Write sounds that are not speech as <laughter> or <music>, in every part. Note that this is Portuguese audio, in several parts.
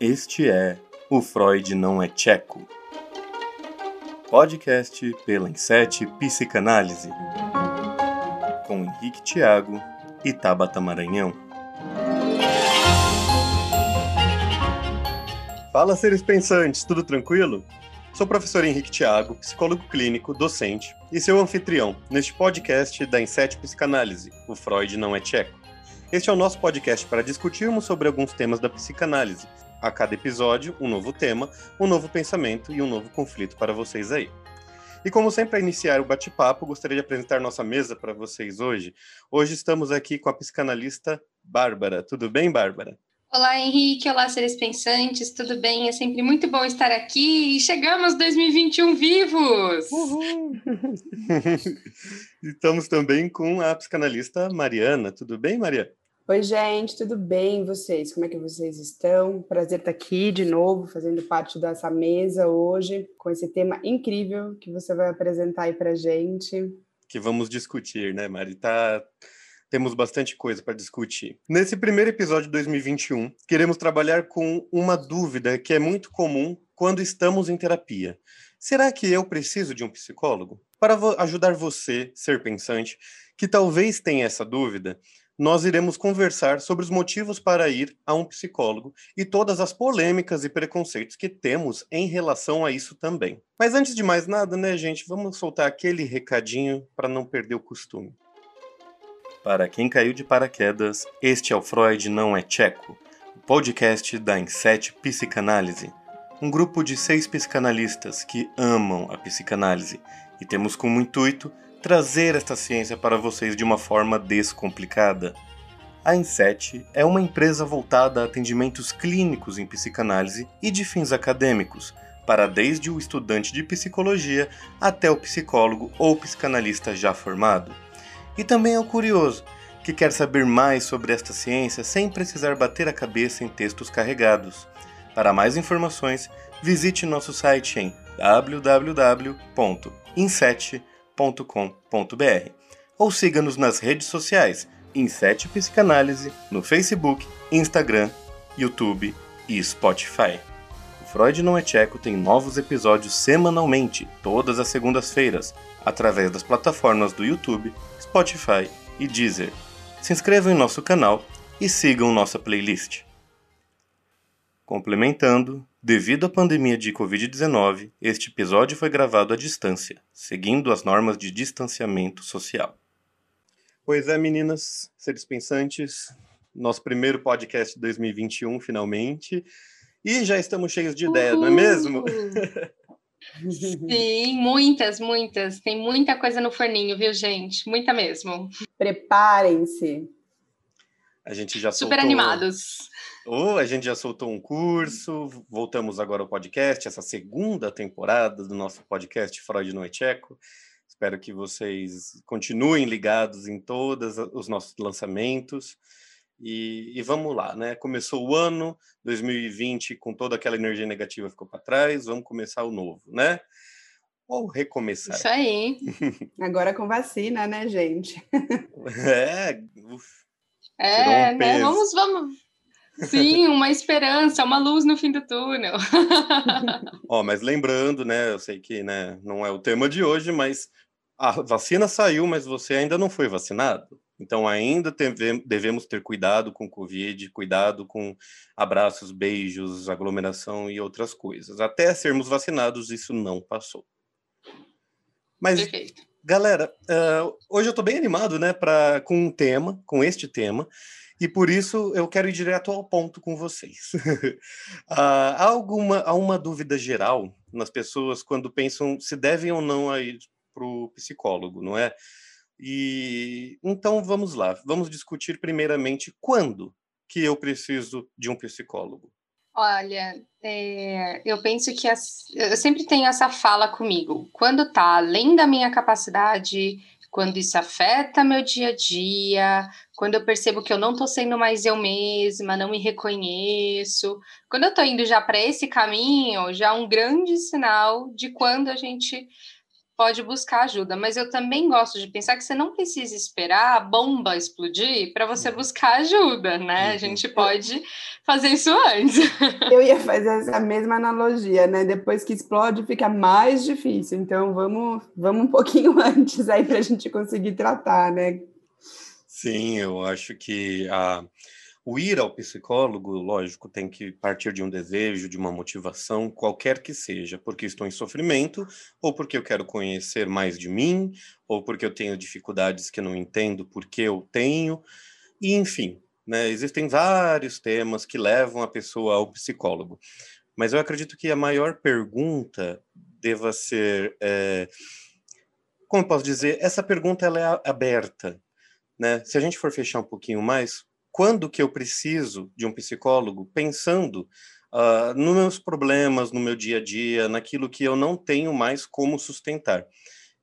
Este é O Freud Não é Tcheco. Podcast pela Insete Psicanálise. Com Henrique Tiago e Tabata Maranhão. Fala, seres pensantes, tudo tranquilo? Sou o professor Henrique Tiago, psicólogo clínico, docente e seu anfitrião neste podcast da Insete Psicanálise, O Freud Não é Tcheco. Este é o nosso podcast para discutirmos sobre alguns temas da psicanálise, a cada episódio, um novo tema, um novo pensamento e um novo conflito para vocês aí. E como sempre, para iniciar o bate-papo, gostaria de apresentar nossa mesa para vocês hoje. Hoje estamos aqui com a psicanalista Bárbara. Tudo bem, Bárbara? Olá, Henrique. Olá, seres pensantes. Tudo bem? É sempre muito bom estar aqui. E chegamos 2021 vivos! Uhul. <laughs> Estamos também com a psicanalista Mariana. Tudo bem, Maria? Oi, gente, tudo bem? Vocês? Como é que vocês estão? Prazer estar aqui de novo, fazendo parte dessa mesa hoje, com esse tema incrível que você vai apresentar aí para gente. Que vamos discutir, né, Mari? Tá... Temos bastante coisa para discutir. Nesse primeiro episódio de 2021, queremos trabalhar com uma dúvida que é muito comum quando estamos em terapia. Será que eu preciso de um psicólogo? Para ajudar você, ser pensante, que talvez tenha essa dúvida, nós iremos conversar sobre os motivos para ir a um psicólogo e todas as polêmicas e preconceitos que temos em relação a isso também. Mas antes de mais nada, né, gente, vamos soltar aquele recadinho para não perder o costume. Para quem caiu de paraquedas, este é o Freud Não é Tcheco, o podcast da Inset Psicanálise, um grupo de seis psicanalistas que amam a psicanálise e temos como intuito trazer esta ciência para vocês de uma forma descomplicada. A Inset é uma empresa voltada a atendimentos clínicos em psicanálise e de fins acadêmicos, para desde o estudante de psicologia até o psicólogo ou psicanalista já formado. E também é o curioso, que quer saber mais sobre esta ciência sem precisar bater a cabeça em textos carregados. Para mais informações, visite nosso site em www.inset.com psicanálise.com.br ou siga-nos nas redes sociais Inset Psicanálise no Facebook, Instagram, YouTube e Spotify. O Freud Não é Tcheco tem novos episódios semanalmente, todas as segundas-feiras, através das plataformas do YouTube, Spotify e Deezer. Se inscrevam em nosso canal e sigam nossa playlist. Complementando, Devido à pandemia de Covid-19, este episódio foi gravado à distância, seguindo as normas de distanciamento social. Pois é, meninas, seres pensantes, nosso primeiro podcast de 2021, finalmente. E já estamos cheios de ideias, não é mesmo? <laughs> Sim, muitas, muitas. Tem muita coisa no forninho, viu, gente? Muita mesmo. Preparem-se. A gente já Super soltou... animados. Oh, a gente já soltou um curso, voltamos agora ao podcast, essa segunda temporada do nosso podcast Freud no Echeco. Espero que vocês continuem ligados em todos os nossos lançamentos. E, e, vamos lá, né? Começou o ano 2020 com toda aquela energia negativa ficou para trás, vamos começar o novo, né? Ou recomeçar. Isso aí. <laughs> Agora com vacina, né, gente? É, uf, é, né? Vamos, vamos. Sim, uma esperança, uma luz no fim do túnel. <laughs> Ó, mas lembrando, né? Eu sei que né, não é o tema de hoje, mas a vacina saiu, mas você ainda não foi vacinado. Então ainda devemos ter cuidado com Covid, cuidado com abraços, beijos, aglomeração e outras coisas. Até sermos vacinados, isso não passou. Mas, Perfeito. galera, uh, hoje eu estou bem animado, né, pra, com um tema, com este tema. E por isso eu quero ir direto ao ponto com vocês. <laughs> Ah, há, alguma, há uma dúvida geral nas pessoas quando pensam se devem ou não ir para o psicólogo, não é? E então vamos lá, vamos discutir primeiramente quando que eu preciso de um psicólogo. Olha, é, eu penso que as, eu sempre tenho essa fala comigo. Quando está além da minha capacidade, quando isso afeta meu dia a dia, quando eu percebo que eu não estou sendo mais eu mesma, não me reconheço. Quando eu estou indo já para esse caminho, já é um grande sinal de quando a gente pode buscar ajuda, mas eu também gosto de pensar que você não precisa esperar a bomba explodir para você buscar ajuda, né? A uhum. gente pode fazer isso antes. <laughs> Eu ia fazer essa mesma analogia, né? Depois que explode, fica mais difícil. Então vamos, vamos um pouquinho <laughs> antes aí para a gente conseguir tratar, né? Sim, eu acho que a o ir ao psicólogo, lógico, tem que partir de um desejo, de uma motivação, qualquer que seja, porque estou em sofrimento, ou porque eu quero conhecer mais de mim, ou porque eu tenho dificuldades que eu não entendo porque eu tenho, e enfim, né, existem vários temas que levam a pessoa ao psicólogo. Mas eu acredito que a maior pergunta deva ser, é, como posso dizer, essa pergunta ela é aberta, né? Se a gente for fechar um pouquinho mais, quando que eu preciso de um psicólogo pensando uh, nos meus problemas, no meu dia a dia, naquilo que eu não tenho mais como sustentar.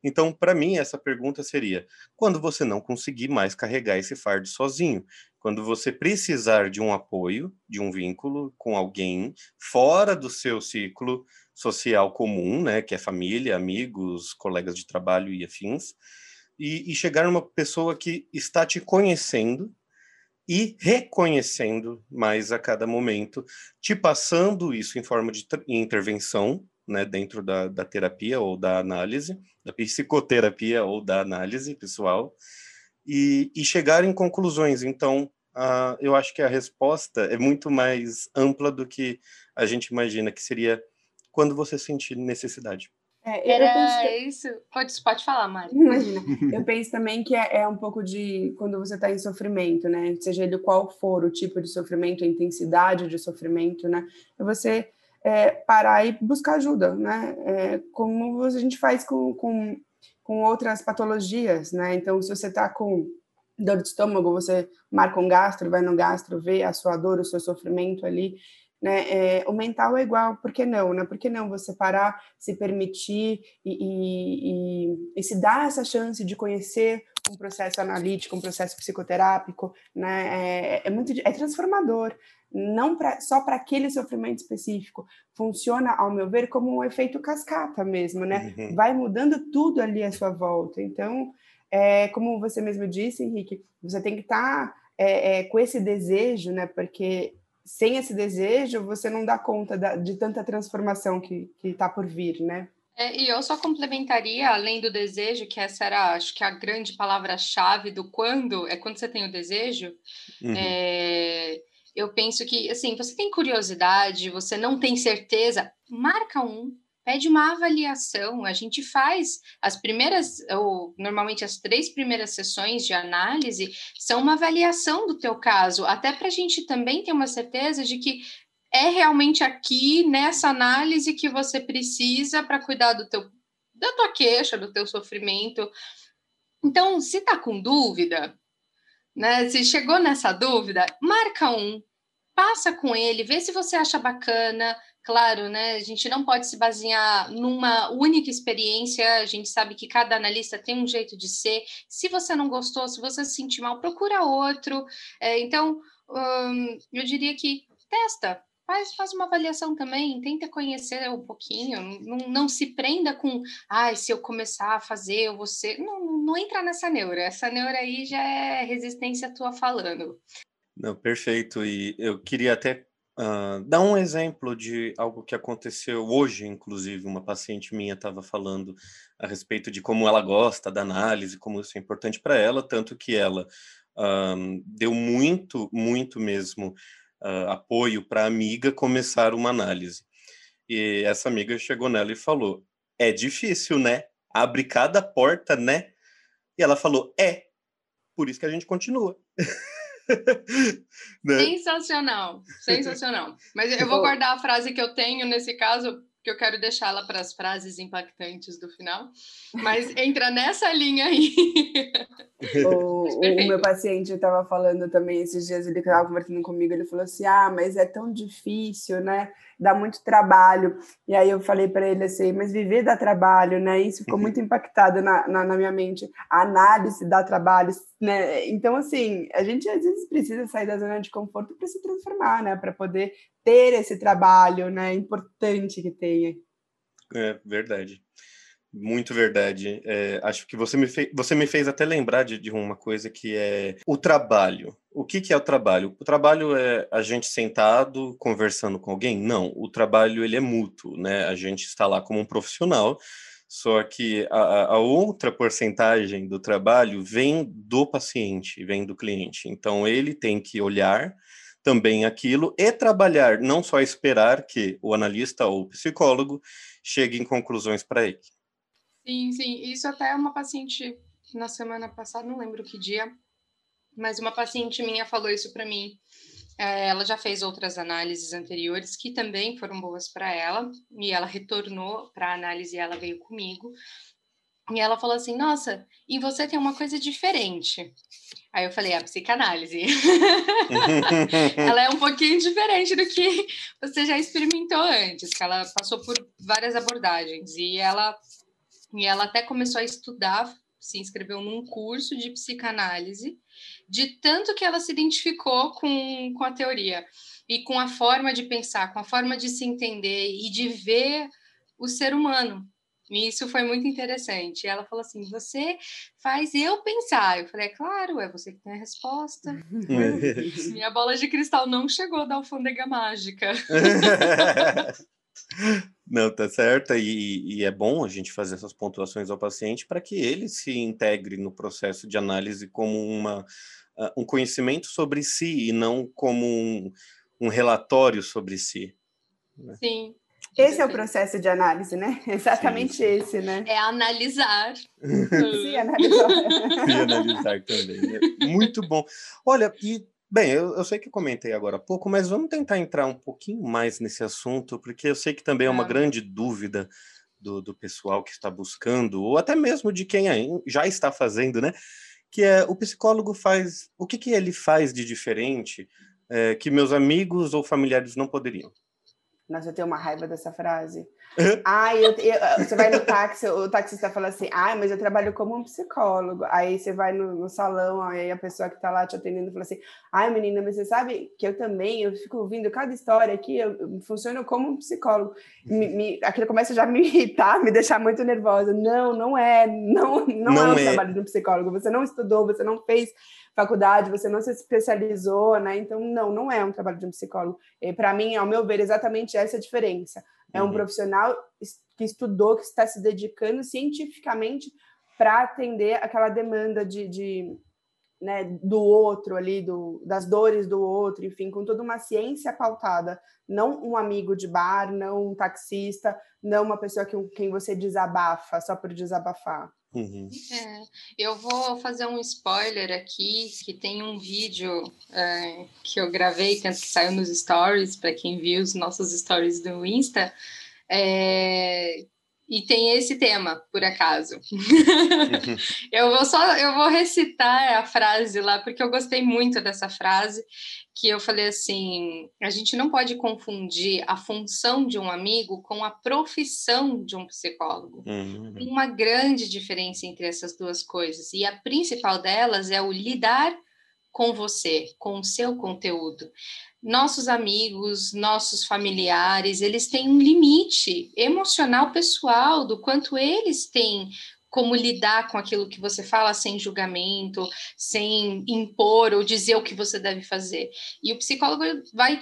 Então, para mim, essa pergunta seria: quando você não conseguir mais carregar esse fardo sozinho, quando você precisar de um apoio, de um vínculo com alguém fora do seu ciclo social comum, né, que é família, amigos, colegas de trabalho e afins, e, e chegar numa pessoa que está te conhecendo e reconhecendo mais a cada momento, te passando isso em forma de intervenção, né, dentro da, da terapia ou da análise, da psicoterapia ou da análise pessoal, e, e chegar em conclusões. Então, uh, eu acho que a resposta é muito mais ampla do que a gente imagina, que seria quando você sentir necessidade. É, Era penso... isso. Pode, pode falar, Mari. Imagina. Eu penso também que é, é um pouco de quando você está em sofrimento, né? Seja ele qual for o tipo de sofrimento, a intensidade de sofrimento, né? É você é, parar e buscar ajuda, né? É, como a gente faz com, com, com outras patologias, né? Então, se você está com dor de estômago, você marca um gastro, vai no gastro, vê a sua dor, o seu sofrimento ali né? É, o mental é igual, por que não, né? Por que não você parar, se permitir e, e, e, e se dar essa chance de conhecer um processo analítico, um processo psicoterápico, né? É, é muito é transformador, não pra, só para aquele sofrimento específico. Funciona, ao meu ver, como um efeito cascata mesmo, né? Uhum. Vai mudando tudo ali à sua volta. Então, é, como você mesmo disse, Henrique, você tem que estar tá, é, é, com esse desejo, né? Porque sem esse desejo, você não dá conta da, de tanta transformação que está por vir, né? É, e eu só complementaria, além do desejo, que essa era, acho que a grande palavra-chave do quando, é quando você tem o desejo, uhum. é, eu penso que, assim, você tem curiosidade, você não tem certeza, marca um, pede uma avaliação. A gente faz as primeiras, ou normalmente as três primeiras sessões de análise são uma avaliação do teu caso, até para a gente também ter uma certeza de que é realmente aqui nessa análise que você precisa para cuidar do teu da tua queixa, do teu sofrimento. Então, se tá com dúvida, né? Se chegou nessa dúvida, marca um, passa com ele, vê se você acha bacana, Claro, né? A gente não pode se basear numa única experiência. A gente sabe que cada analista tem um jeito de ser. Se você não gostou, se você se sentir mal, procura outro. É, então, hum, eu diria que testa, faz, faz uma avaliação também, tenta conhecer um pouquinho, não, não se prenda com, ah, se eu começar a fazer, eu vou ser. Não, não entra nessa neura, essa neura aí já é resistência tua falando. Não, perfeito, e eu queria até Uh, dá um exemplo de algo que aconteceu hoje, inclusive, uma paciente minha estava falando a respeito de como ela gosta da análise, como isso é importante para ela, tanto que ela uh, deu muito, muito mesmo uh, apoio para a amiga começar uma análise. E essa amiga chegou nela e falou: É difícil, né? Abre cada porta, né? E ela falou: É, por isso que a gente continua. <laughs> <laughs> né? Sensacional, sensacional. Mas eu vou guardar a frase que eu tenho nesse caso, que eu quero deixá-la para as frases impactantes do final. Mas entra nessa linha aí. <laughs> O, o meu paciente estava falando também esses dias, ele estava conversando comigo, ele falou assim: Ah, mas é tão difícil, né? Dá muito trabalho. E aí eu falei para ele assim: Mas viver dá trabalho, né? Isso ficou muito impactado na, na, na minha mente. A análise dá trabalho, né? Então, assim, a gente às vezes precisa sair da zona de conforto para se transformar, né? Para poder ter esse trabalho, né? Importante que tenha. É verdade. muito verdade. É, acho que você me, fez, você me fez até lembrar de, de, uma coisa que é o trabalho. O que, que é o trabalho? O trabalho é a gente sentado conversando com alguém? Não, o trabalho ele é mútuo, né? A gente está lá como um profissional, só que a, a outra porcentagem do trabalho vem do paciente, vem do cliente. Então ele tem que olhar também aquilo e trabalhar, não só esperar que o analista ou o psicólogo chegue em conclusões para ele. Sim, sim. Isso até uma paciente na semana passada, não lembro que dia, mas uma paciente minha falou isso para mim. É, ela já fez outras análises anteriores que também foram boas para ela, e ela retornou para a análise e ela veio comigo. E ela falou assim: Nossa, e você tem uma coisa diferente. Aí eu falei: A psicanálise. <laughs> ela é um pouquinho diferente do que você já experimentou antes, que ela passou por várias abordagens. E ela, e ela até começou a estudar, se inscreveu num curso de psicanálise, de tanto que ela se identificou com, com a teoria e com a forma de pensar, com a forma de se entender e de ver o ser humano e isso foi muito interessante. Ela falou assim: Você faz eu pensar. Eu falei: É claro, é você que tem a resposta. <laughs> Minha bola de cristal não chegou da alfândega mágica. <laughs> Não, tá certo, e, e, é bom a gente fazer essas pontuações ao paciente para que ele se integre no processo de análise como uma, uh, um conhecimento sobre si e não como um, um relatório sobre si. Né? Sim, esse é o processo de análise, né? <laughs> Exatamente sim, sim. esse, né? É analisar. sim, analisar. e analisar também. Né? Muito bom. Olha, e Bem, eu, eu, sei que comentei agora há pouco, mas vamos tentar entrar um pouquinho mais nesse assunto, porque eu sei que também é uma grande dúvida do, do pessoal que está buscando, ou até mesmo de quem já está fazendo, né? Que é o psicólogo faz. O que, que ele faz de diferente é, que meus amigos ou familiares não poderiam? Nossa, eu tenho uma raiva dessa frase. Ai, eu, eu, você vai no táxi, o taxista fala assim, ai, mas eu trabalho como um psicólogo. Aí você vai no, no salão, aí a pessoa que está lá te atendendo fala assim, ai, menina, mas você sabe que eu também, eu fico ouvindo cada história aqui, eu, eu funciono como um psicólogo. Me, me, aquilo começa já a me irritar, me deixar muito nervosa. Não, não é, não, não, não é o é. trabalho de um psicólogo. Você não estudou, você não fez faculdade, você não se especializou, né? Então, não, não é um trabalho de um psicólogo. Para mim, ao meu ver, exatamente essa é a diferença. É um uhum. profissional que estudou, que está se dedicando cientificamente para atender aquela demanda de, de né, do outro ali, do, das dores do outro, enfim, com toda uma ciência pautada, não um amigo de bar, não um taxista, não uma pessoa que quem você desabafa só por desabafar. Uhum. É, eu vou fazer um spoiler aqui, que tem um vídeo é, que eu gravei, que saiu nos stories, para quem viu os nossos stories do Insta, é, e tem esse tema, por acaso. Uhum. <laughs> eu vou só, eu vou recitar a frase lá, porque eu gostei muito dessa frase, que eu falei assim, a gente não pode confundir a função de um amigo com a profissão de um psicólogo. Uhum. Uma grande diferença entre essas duas coisas, e a principal delas é o lidar com você, com o seu conteúdo nossos amigos, nossos familiares, eles têm um limite emocional pessoal do quanto eles têm como lidar com aquilo que você fala sem julgamento, sem impor ou dizer o que você deve fazer. E o psicólogo vai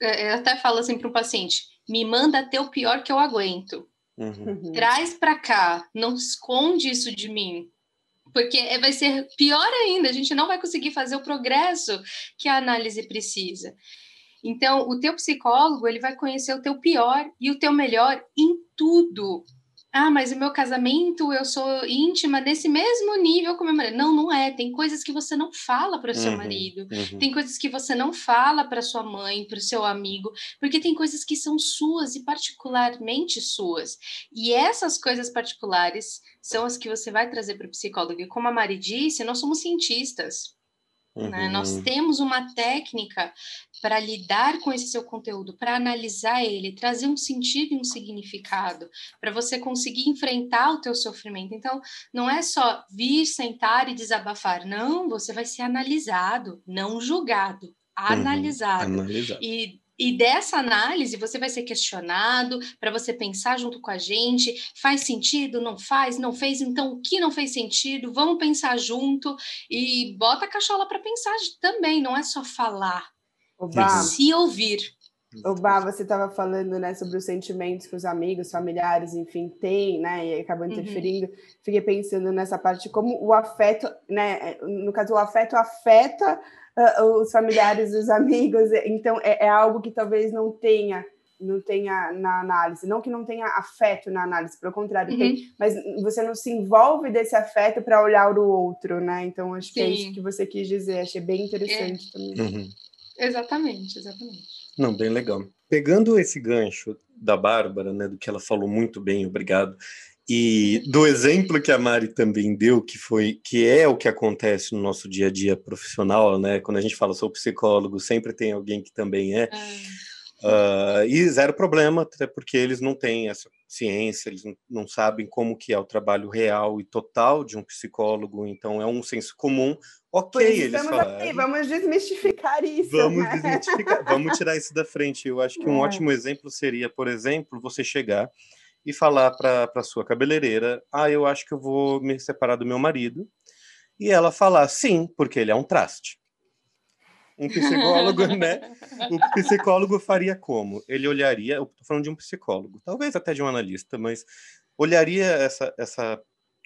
é, até fala assim para o paciente: me manda até o pior que eu aguento. Uhum. Traz para cá, não esconde isso de mim, porque é, vai ser pior ainda, a gente não vai conseguir fazer o progresso que a análise precisa. Então, o teu psicólogo, ele vai conhecer o teu pior e o teu melhor em tudo. Ah, mas o meu casamento, eu sou íntima nesse mesmo nível com meu marido. Não, não é. Tem coisas que você não fala para o seu uhum, marido. Uhum. Tem coisas que você não fala para sua mãe, para o seu amigo, porque tem coisas que são suas e particularmente suas. E essas coisas particulares são as que você vai trazer para o psicólogo. E como a Mari disse, nós somos cientistas. Uhum. Né? Nós temos uma técnica para lidar com esse seu conteúdo, para analisar ele, trazer um sentido e um significado, para você conseguir enfrentar o teu sofrimento. Então, não é só vir, sentar e desabafar. Não, você vai ser analisado, não julgado, analisado. Uhum. analisado. E E dessa análise você vai ser questionado para você pensar junto com a gente, faz sentido, não faz, não fez, então o que não fez sentido? Vamos pensar junto e bota a cachola para pensar também, não é só falar. Oba. Se ouvir. Oba, você estava falando, né, sobre os sentimentos que os amigos, familiares, enfim, têm, né, e acabam uhum. interferindo. Uhum. Fiquei pensando nessa parte como o afeto, né, no caso o afeto afeta uh, os familiares, os amigos, então é, é, algo que talvez não tenha não tenha na análise, não que não tenha afeto na análise, pelo contrário, uhum. tem, mas você não se envolve desse afeto para olhar o outro, né? Então acho Sim. que é isso que você quis dizer, achei bem interessante é. também. Uhum. Exatamente, exatamente. Não, bem legal. Pegando esse gancho da Bárbara, né, do que ela falou muito bem, obrigado. E do exemplo que a Mari também deu, que foi que é o que acontece no nosso dia a dia profissional, né? Quando a gente fala sou psicólogo, sempre tem alguém que também é. Uh, e zero problema, até porque eles não têm essa ciência, eles não sabem como que é o trabalho real e total de um psicólogo, então é um senso comum. Ok, eles falaram. Aqui, vamos desmistificar isso. Vamos né? desmistificar, vamos tirar isso da frente. Eu acho que um é. ótimo exemplo seria, por exemplo, você chegar e falar para a sua cabeleireira: ah, eu acho que eu vou me separar do meu marido. E ela falar: sim, porque ele é um traste. Um psicólogo, <laughs> né? O psicólogo faria como? Ele olharia, eu estou falando de um psicólogo, talvez até de um analista, mas olharia essa, essa,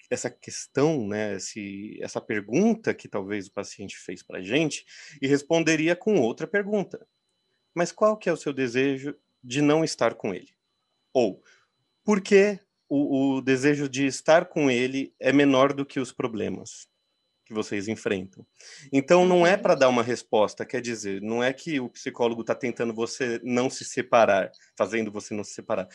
essa questão, né? Esse, essa pergunta que talvez o paciente fez para gente e responderia com outra pergunta. Mas qual que é o seu desejo de não estar com ele? Ou porque o, o desejo de estar com ele é menor do que os problemas que vocês enfrentam. Então, não é para dar uma resposta, quer dizer, não é que o psicólogo está tentando você não se separar, fazendo você não se separar.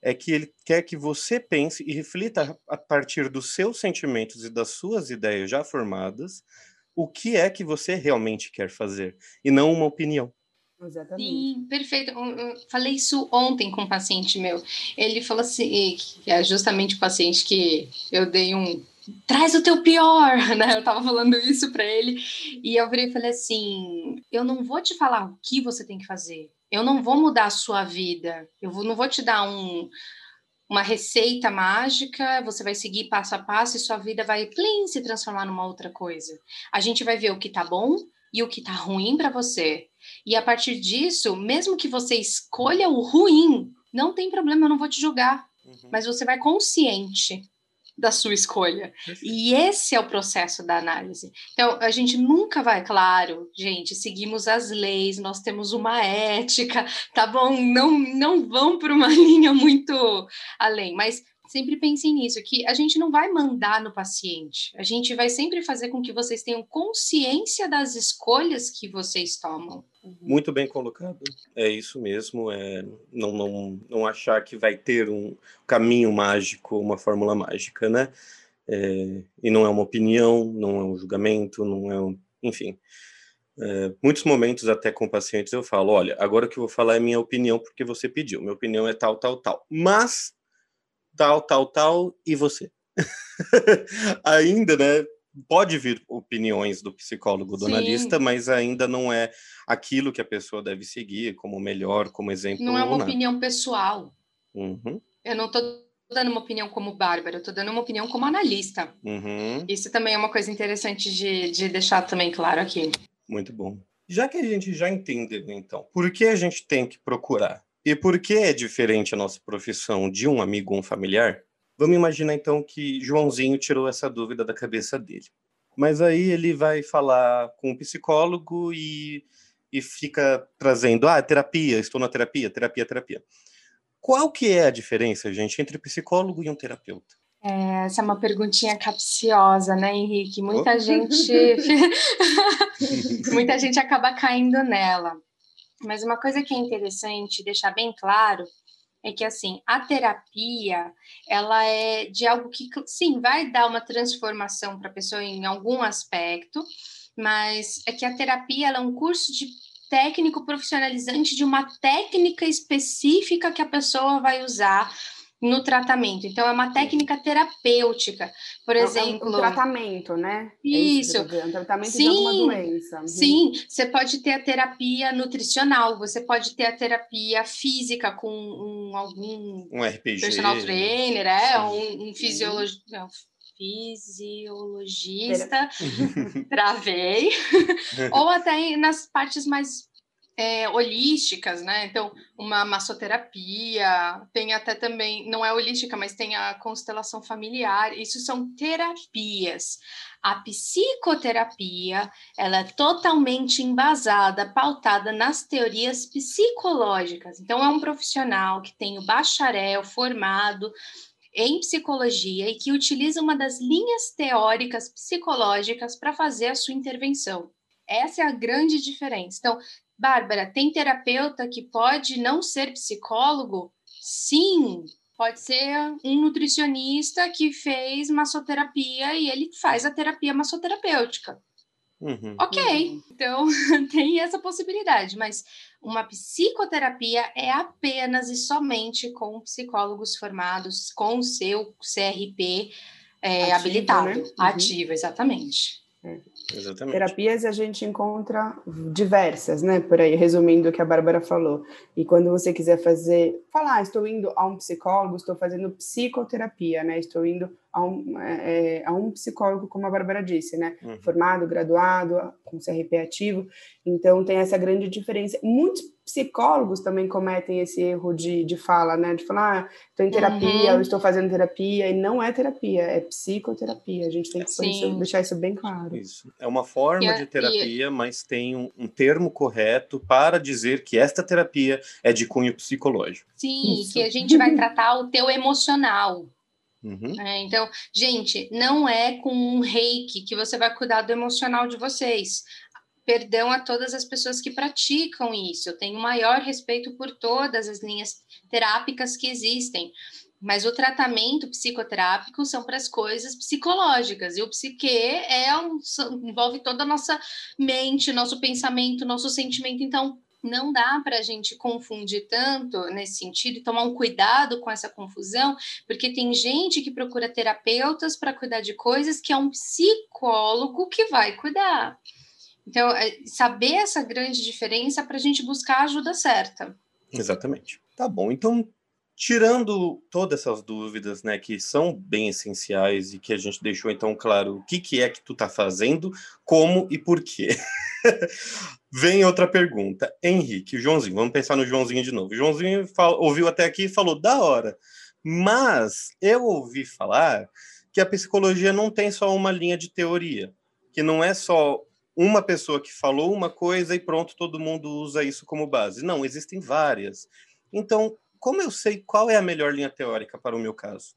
É que ele quer que você pense e reflita a partir dos seus sentimentos e das suas ideias já formadas o que é que você realmente quer fazer, e não uma opinião. Exatamente. Sim, perfeito. Eu falei isso ontem com um paciente meu. Ele falou assim, que é justamente o paciente que eu dei um traz o teu pior, <laughs> né? Eu tava falando isso para ele e eu virei e falei assim: eu não vou te falar o que você tem que fazer. Eu não vou mudar a sua vida. Eu vou, não vou te dar um, uma receita mágica, você vai seguir passo a passo e sua vida vai plim, se transformar numa outra coisa. A gente vai ver o que tá bom e o que tá ruim para você. E a partir disso, mesmo que você escolha o ruim, não tem problema, eu não vou te julgar. Uhum. Mas você vai consciente da sua escolha. E esse é o processo da análise. Então, a gente nunca vai, claro, gente, seguimos as leis, nós temos uma ética, tá bom? Não, não vão por uma <laughs> linha muito além, mas sempre pensem nisso, que a gente não vai mandar no paciente, a gente vai sempre fazer com que vocês tenham consciência das escolhas que vocês tomam. Muito bem colocado. É isso mesmo. É não, não, não achar que vai ter um caminho mágico, uma fórmula mágica, né? É, e não é uma opinião, não é um julgamento, não é um. Enfim. É, muitos momentos, até com pacientes, eu falo: olha, agora o que eu vou falar é minha opinião porque você pediu. Minha opinião é tal, tal, tal. Mas tal, tal, tal, e você? <laughs> ainda, né? Pode vir opiniões do psicólogo, do Sim. analista, mas ainda não é aquilo que a pessoa deve seguir como melhor, como exemplo. Não é uma opinião pessoal. Uhum. Eu não estou dando uma opinião como Bárbara, eu estou dando uma opinião como analista. Uhum. Isso também é uma coisa interessante de, de deixar também claro aqui. Muito bom. Já que a gente já entendeu, então, por que a gente tem que procurar e por que é diferente a nossa profissão de um amigo ou um familiar? Vamos imaginar então que Joãozinho tirou essa dúvida da cabeça dele. Mas aí ele vai falar com um psicólogo e, e fica trazendo, ah, terapia, estou na terapia, terapia, terapia. Qual que é a diferença, gente, entre psicólogo e um terapeuta? É, essa é uma perguntinha capciosa, né, Henrique? Muita oh. gente <laughs> <laughs> muita gente acaba caindo nela. Mas uma coisa que é interessante deixar bem claro é que assim a terapia ela é de algo que sim vai dar uma transformação para a pessoa em algum aspecto, mas é que a terapia é um curso de técnico profissionalizante de uma técnica específica que a pessoa vai usar no tratamento. Então, é uma técnica terapêutica. Por é exemplo. É um, tratamento, né? É isso. É, um tratamento sim, de alguma doença. Uhum. Sim, você pode ter a terapia nutricional, você pode ter a terapia física com um, algum. Um RPG. Personal trainer, é, um, um fisiologista. Fisiologista, travei, <laughs> <laughs> ou até nas partes mais é, holísticas, né? Então, uma massoterapia, tem até também, não é holística, mas tem a constelação familiar. Isso são terapias. A psicoterapia, ela é totalmente embasada, pautada nas teorias psicológicas. Então, é um profissional que tem o bacharel formado em psicologia e que utiliza uma das linhas teóricas psicológicas para fazer a sua intervenção. Essa é a grande diferença. Então, Bárbara, tem terapeuta que pode não ser psicólogo? Sim, pode ser um nutricionista que fez massoterapia e ele faz a terapia massoterapêutica. Uhum. Ok, uhum. então <laughs> tem essa possibilidade, mas uma psicoterapia é apenas e somente com psicólogos formados, com o seu CRP é, ativo, habilitado, né? uhum. ativo, exatamente. É. Exatamente. Terapias a gente encontra diversas, né? Por aí, resumindo o que a Bárbara falou. E quando você quiser fazer, falar, ah, estou indo a um psicólogo, estou fazendo psicoterapia, né? Estou indo a um, é, é a um psicólogo, como a Bárbara disse, né? Uhum. Formado, graduado, com CRP ativo. Então tem essa grande diferença. Muitos psicólogos também cometem esse erro de, de fala, né? De falar, ah, estou em terapia, uhum. eu estou fazendo terapia, e não é terapia, é psicoterapia. A gente tem que isso, deixar isso bem claro. Isso. É uma forma de terapia, mas tem um, um, termo correto para dizer que esta terapia é de cunho psicológico. Sim, isso. que a gente vai tratar o teu emocional. Uhum. É, então, gente, não é com um reiki que você vai cuidar do emocional de vocês perdão a todas as pessoas que praticam isso. Eu tenho maior respeito por todas as linhas terápicas que existem. Mas o tratamento psicoterápico são para as coisas psicológicas, e o psique é um, envolve toda a nossa mente, nosso pensamento, nosso sentimento. Então, não dá para a gente confundir tanto nesse sentido e tomar um cuidado com essa confusão, porque tem gente que procura terapeutas para cuidar de coisas que é um psicólogo que vai cuidar. Então, é, saber essa grande diferença para a gente buscar a ajuda certa. Exatamente. Tá bom. Então, tirando todas essas dúvidas, né, que são bem essenciais e que a gente deixou então claro o que, que é que tu tá fazendo, como e por quê. <laughs> Vem outra pergunta. Henrique, Joãozinho, vamos pensar no Joãozinho de novo. Joãozinho ouviu até aqui e falou da hora. Mas eu ouvi falar que a psicologia não tem só uma linha de teoria, que não é só uma pessoa que falou uma coisa e pronto, todo mundo usa isso como base. Não, existem várias. Então, como eu sei qual é a melhor linha teórica para o meu caso?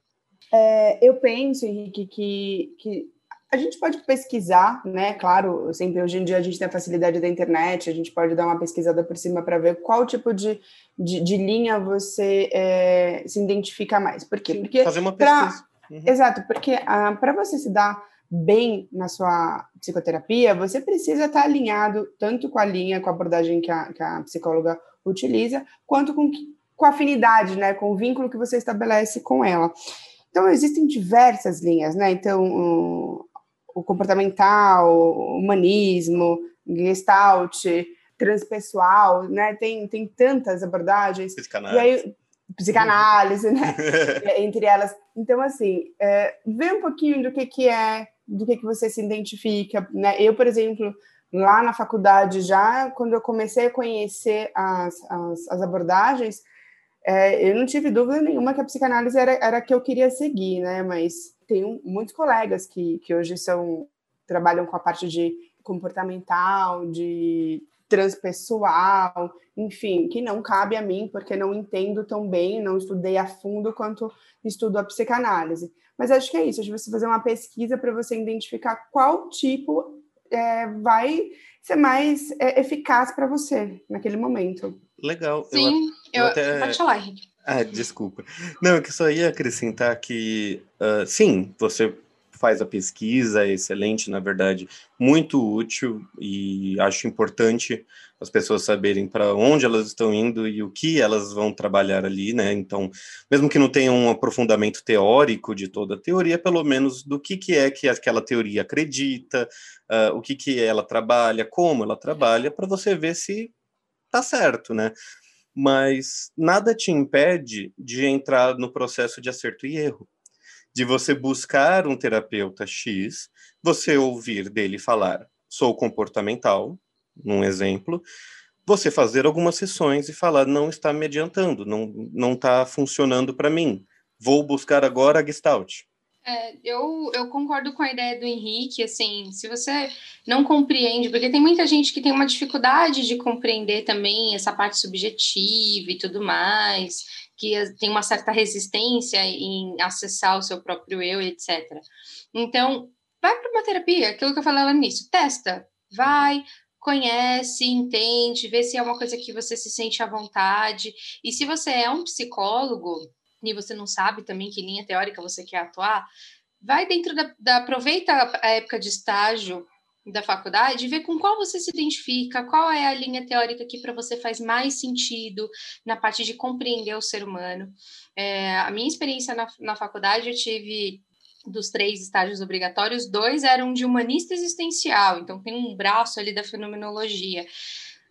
É, eu penso, Henrique, que, que a gente pode pesquisar, né? Claro, sempre hoje em dia a gente tem a facilidade da internet, a gente pode dar uma pesquisada por cima para ver qual tipo de, de, de linha você é, se identifica mais. Por quê? Porque fazer uma pesquisa. Pra, uhum. Exato, porque ah, para você se dar bem na sua psicoterapia, você precisa estar alinhado tanto com a linha, com a abordagem que a, que a psicóloga utiliza, quanto com, com a afinidade, né, com o vínculo que você estabelece com ela. Então, existem diversas linhas, né? Então, o, o comportamental, o humanismo, gestalt, transpessoal, né? Tem, tem tantas abordagens. Psicanálise. Aí, psicanálise, né? <laughs> Entre elas. Então, assim, é, vê um pouquinho do que, que é do que, que você se identifica, né? Eu, por exemplo, lá na faculdade, já quando eu comecei a conhecer as, as, as abordagens, é, eu não tive dúvida nenhuma que a psicanálise era, era a que eu queria seguir, né? Mas tenho muitos colegas que, que hoje são trabalham com a parte de comportamental, de transpessoal, enfim, que não cabe a mim, porque não entendo tão bem, não estudei a fundo quanto estudo a psicanálise. Mas acho que é isso, acho que você fazer uma pesquisa para você identificar qual tipo é, vai ser mais é, eficaz para você naquele momento. Legal. Sim, eu, eu, eu até... pode falar, Henrique. Ah, desculpa. Não, eu só ia acrescentar que, uh, sim, você faz a pesquisa, é excelente, na verdade, muito útil e acho importante as pessoas saberem para onde elas estão indo e o que elas vão trabalhar ali, né? Então, mesmo que não tenha um aprofundamento teórico de toda a teoria, pelo menos do que, que é que aquela teoria acredita, uh, o que, que ela trabalha, como ela trabalha, para você ver se tá certo, né? Mas nada te impede de entrar no processo de acerto e erro de você buscar um terapeuta X, você ouvir dele falar, sou comportamental, num exemplo, você fazer algumas sessões e falar, não está me adiantando, não está funcionando para mim, vou buscar agora a Gestalt. É, eu, eu concordo com a ideia do Henrique, assim, se você não compreende, porque tem muita gente que tem uma dificuldade de compreender também essa parte subjetiva e tudo mais, que tem uma certa resistência em acessar o seu próprio eu, etc. Então, vai para uma terapia, aquilo que eu falei no início, testa, vai, conhece, entende, vê se é uma coisa que você se sente à vontade. E se você é um psicólogo e você não sabe também que linha teórica você quer atuar, vai dentro da, da aproveita a época de estágio da faculdade, ver com qual você se identifica, qual é a linha teórica que para você faz mais sentido na parte de compreender o ser humano. É, a minha experiência na, na faculdade, eu tive dos três estágios obrigatórios, dois eram de humanista existencial, então tem um braço ali da fenomenologia.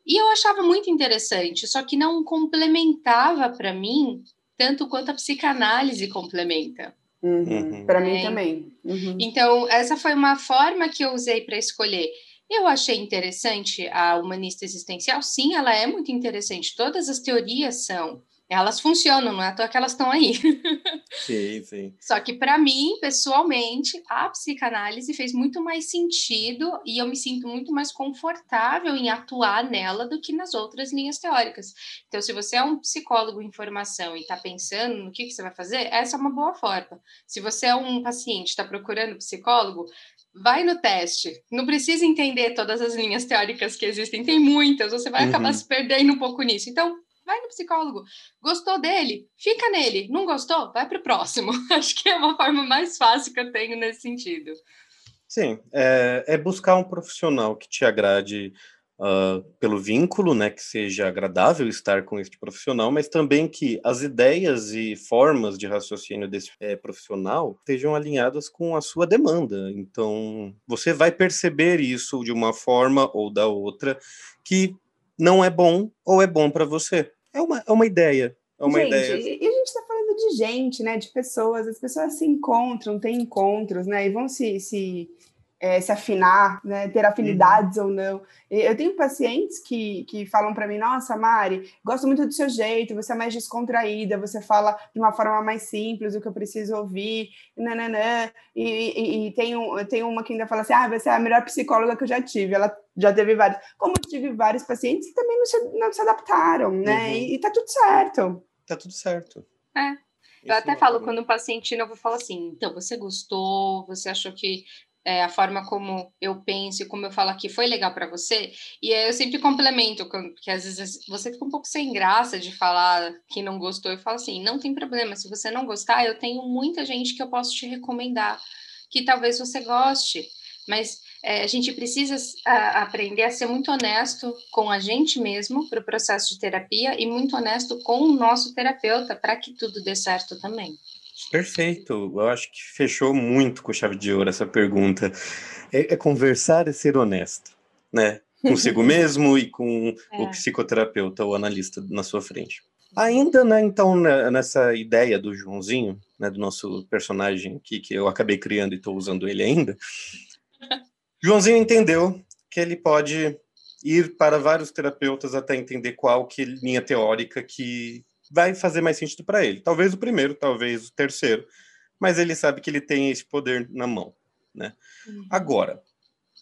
E eu achava muito interessante, só que não complementava para mim tanto quanto a psicanálise complementa. Uhum. Uhum. Para mim é. também. Uhum. Então, essa foi uma forma que eu usei para escolher. Eu achei interessante a humanista existencial, sim, ela é muito interessante. Todas as teorias são elas funcionam, não é à toa que elas estão aí. <laughs> Sim, sim. Só que para mim, pessoalmente, a psicanálise fez muito mais sentido e eu me sinto muito mais confortável em atuar nela do que nas outras linhas teóricas. Então, se você é um psicólogo em formação e está pensando no que, que você vai fazer, essa é uma boa forma. Se você é um paciente está procurando psicólogo, vai no teste. Não precisa entender todas as linhas teóricas que existem, tem muitas, você vai uhum. acabar se perdendo um pouco nisso. Então, vai no psicólogo. Gostou dele? Fica nele. Não gostou? Vai para o próximo. <laughs> Acho que é uma forma mais fácil que eu tenho nesse sentido. Sim, é, é buscar um profissional que te agrade uh, pelo vínculo, né, que seja agradável estar com este profissional, mas também que as ideias e formas de raciocínio desse é, profissional estejam alinhadas com a sua demanda. Então, você vai perceber isso de uma forma ou da outra que não é bom ou é bom para você. É uma, é uma ideia. É uma gente, ideia. E a gente está falando de gente, né? De pessoas. As pessoas se encontram, têm encontros, né? E vão se, se é, se afinar, né, ter afinidades uhum. ou não. Eu tenho pacientes que, que falam para mim: Nossa, Mari, gosto muito do seu jeito, você é mais descontraída, você fala de uma forma mais simples o que eu preciso ouvir, nananã. E, e, e tem, um, tem uma que ainda fala assim: Ah, você é a melhor psicóloga que eu já tive. Ela já teve vários. Como eu tive vários pacientes que também não se, não se adaptaram, né? Uhum. E, e tá tudo certo. Tá tudo certo. É. Eu até falo, quando um paciente novo fala assim, então, você gostou, você achou que é, a forma como eu penso e como eu falo aqui foi legal para você. E aí eu sempre complemento, porque às vezes você fica um pouco sem graça de falar que não gostou. Eu falo assim: não tem problema, se você não gostar, eu tenho muita gente que eu posso te recomendar, que talvez você goste. Mas é, a gente precisa a, aprender a ser muito honesto com a gente mesmo para o processo de terapia e muito honesto com o nosso terapeuta para que tudo dê certo também. Perfeito. Eu acho que fechou muito com chave de ouro essa pergunta. É, é conversar e ser honesto, né? <laughs> Consigo mesmo e com é. o psicoterapeuta ou analista na sua frente. Ainda, né, então, né, nessa ideia do Joãozinho, né, do nosso personagem aqui, que eu acabei criando e estou usando ele ainda, <laughs> Joãozinho entendeu que ele pode ir para vários terapeutas até entender qual que linha teórica que vai fazer mais sentido para ele. Talvez o primeiro, talvez o terceiro, mas ele sabe que ele tem esse poder na mão, né? Uhum. Agora,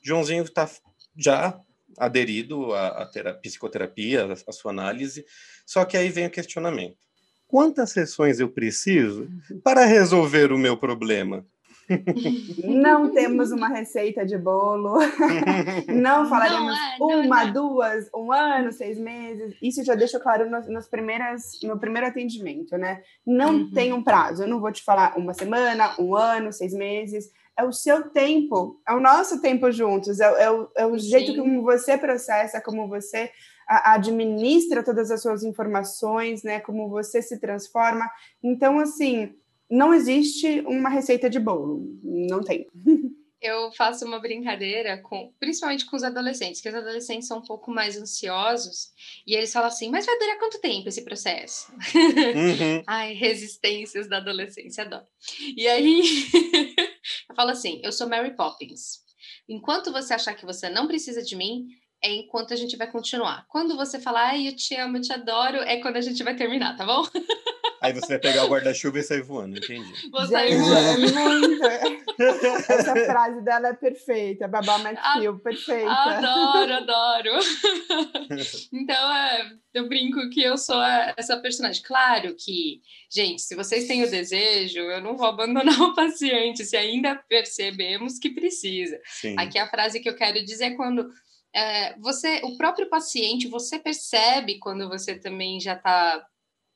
Joãozinho está já aderido à, à terapia, psicoterapia, à sua análise, só que aí vem o questionamento. Quantas sessões eu preciso uhum. para resolver o meu problema? Não temos uma receita de bolo. <laughs> Não falaremos não, é, não, uma, não. duas, um ano, seis meses. Isso já deixa claro nos, nos primeiras, no primeiro atendimento, né? Não uhum. tem um prazo. Eu não vou te falar uma semana, um ano, seis meses. é o seu tempo, é o nosso tempo juntos, é, é o, é o jeito como você processa, como você administra todas as suas informações, né? Como você se transforma. Então, assim, não existe uma receita de bolo, não tem. Eu faço uma brincadeira com, principalmente com os adolescentes, que os adolescentes são um pouco mais ansiosos e eles falam assim: mas vai durar quanto tempo esse processo? Uhum. <laughs> Ai, resistências da adolescência, adoro. E aí <laughs> eu falo assim: eu sou Mary Poppins. Enquanto você achar que você não precisa de mim, é enquanto a gente vai continuar. Quando você falar, ai, eu te amo, eu te adoro, é quando a gente vai terminar, tá bom? <laughs> Aí você vai pegar o guarda-chuva e sair voando, entendi. Vou sair voando. É muito. Essa frase dela é perfeita, Babá McFill, perfeita. Adoro, adoro. <laughs> Então, é, eu brinco que eu sou essa personagem. Claro que, gente, se vocês têm o desejo, eu não vou abandonar o paciente, se ainda percebemos que precisa. Sim. Aqui a frase que eu quero dizer é quando é, você, o próprio paciente, você percebe quando você também já está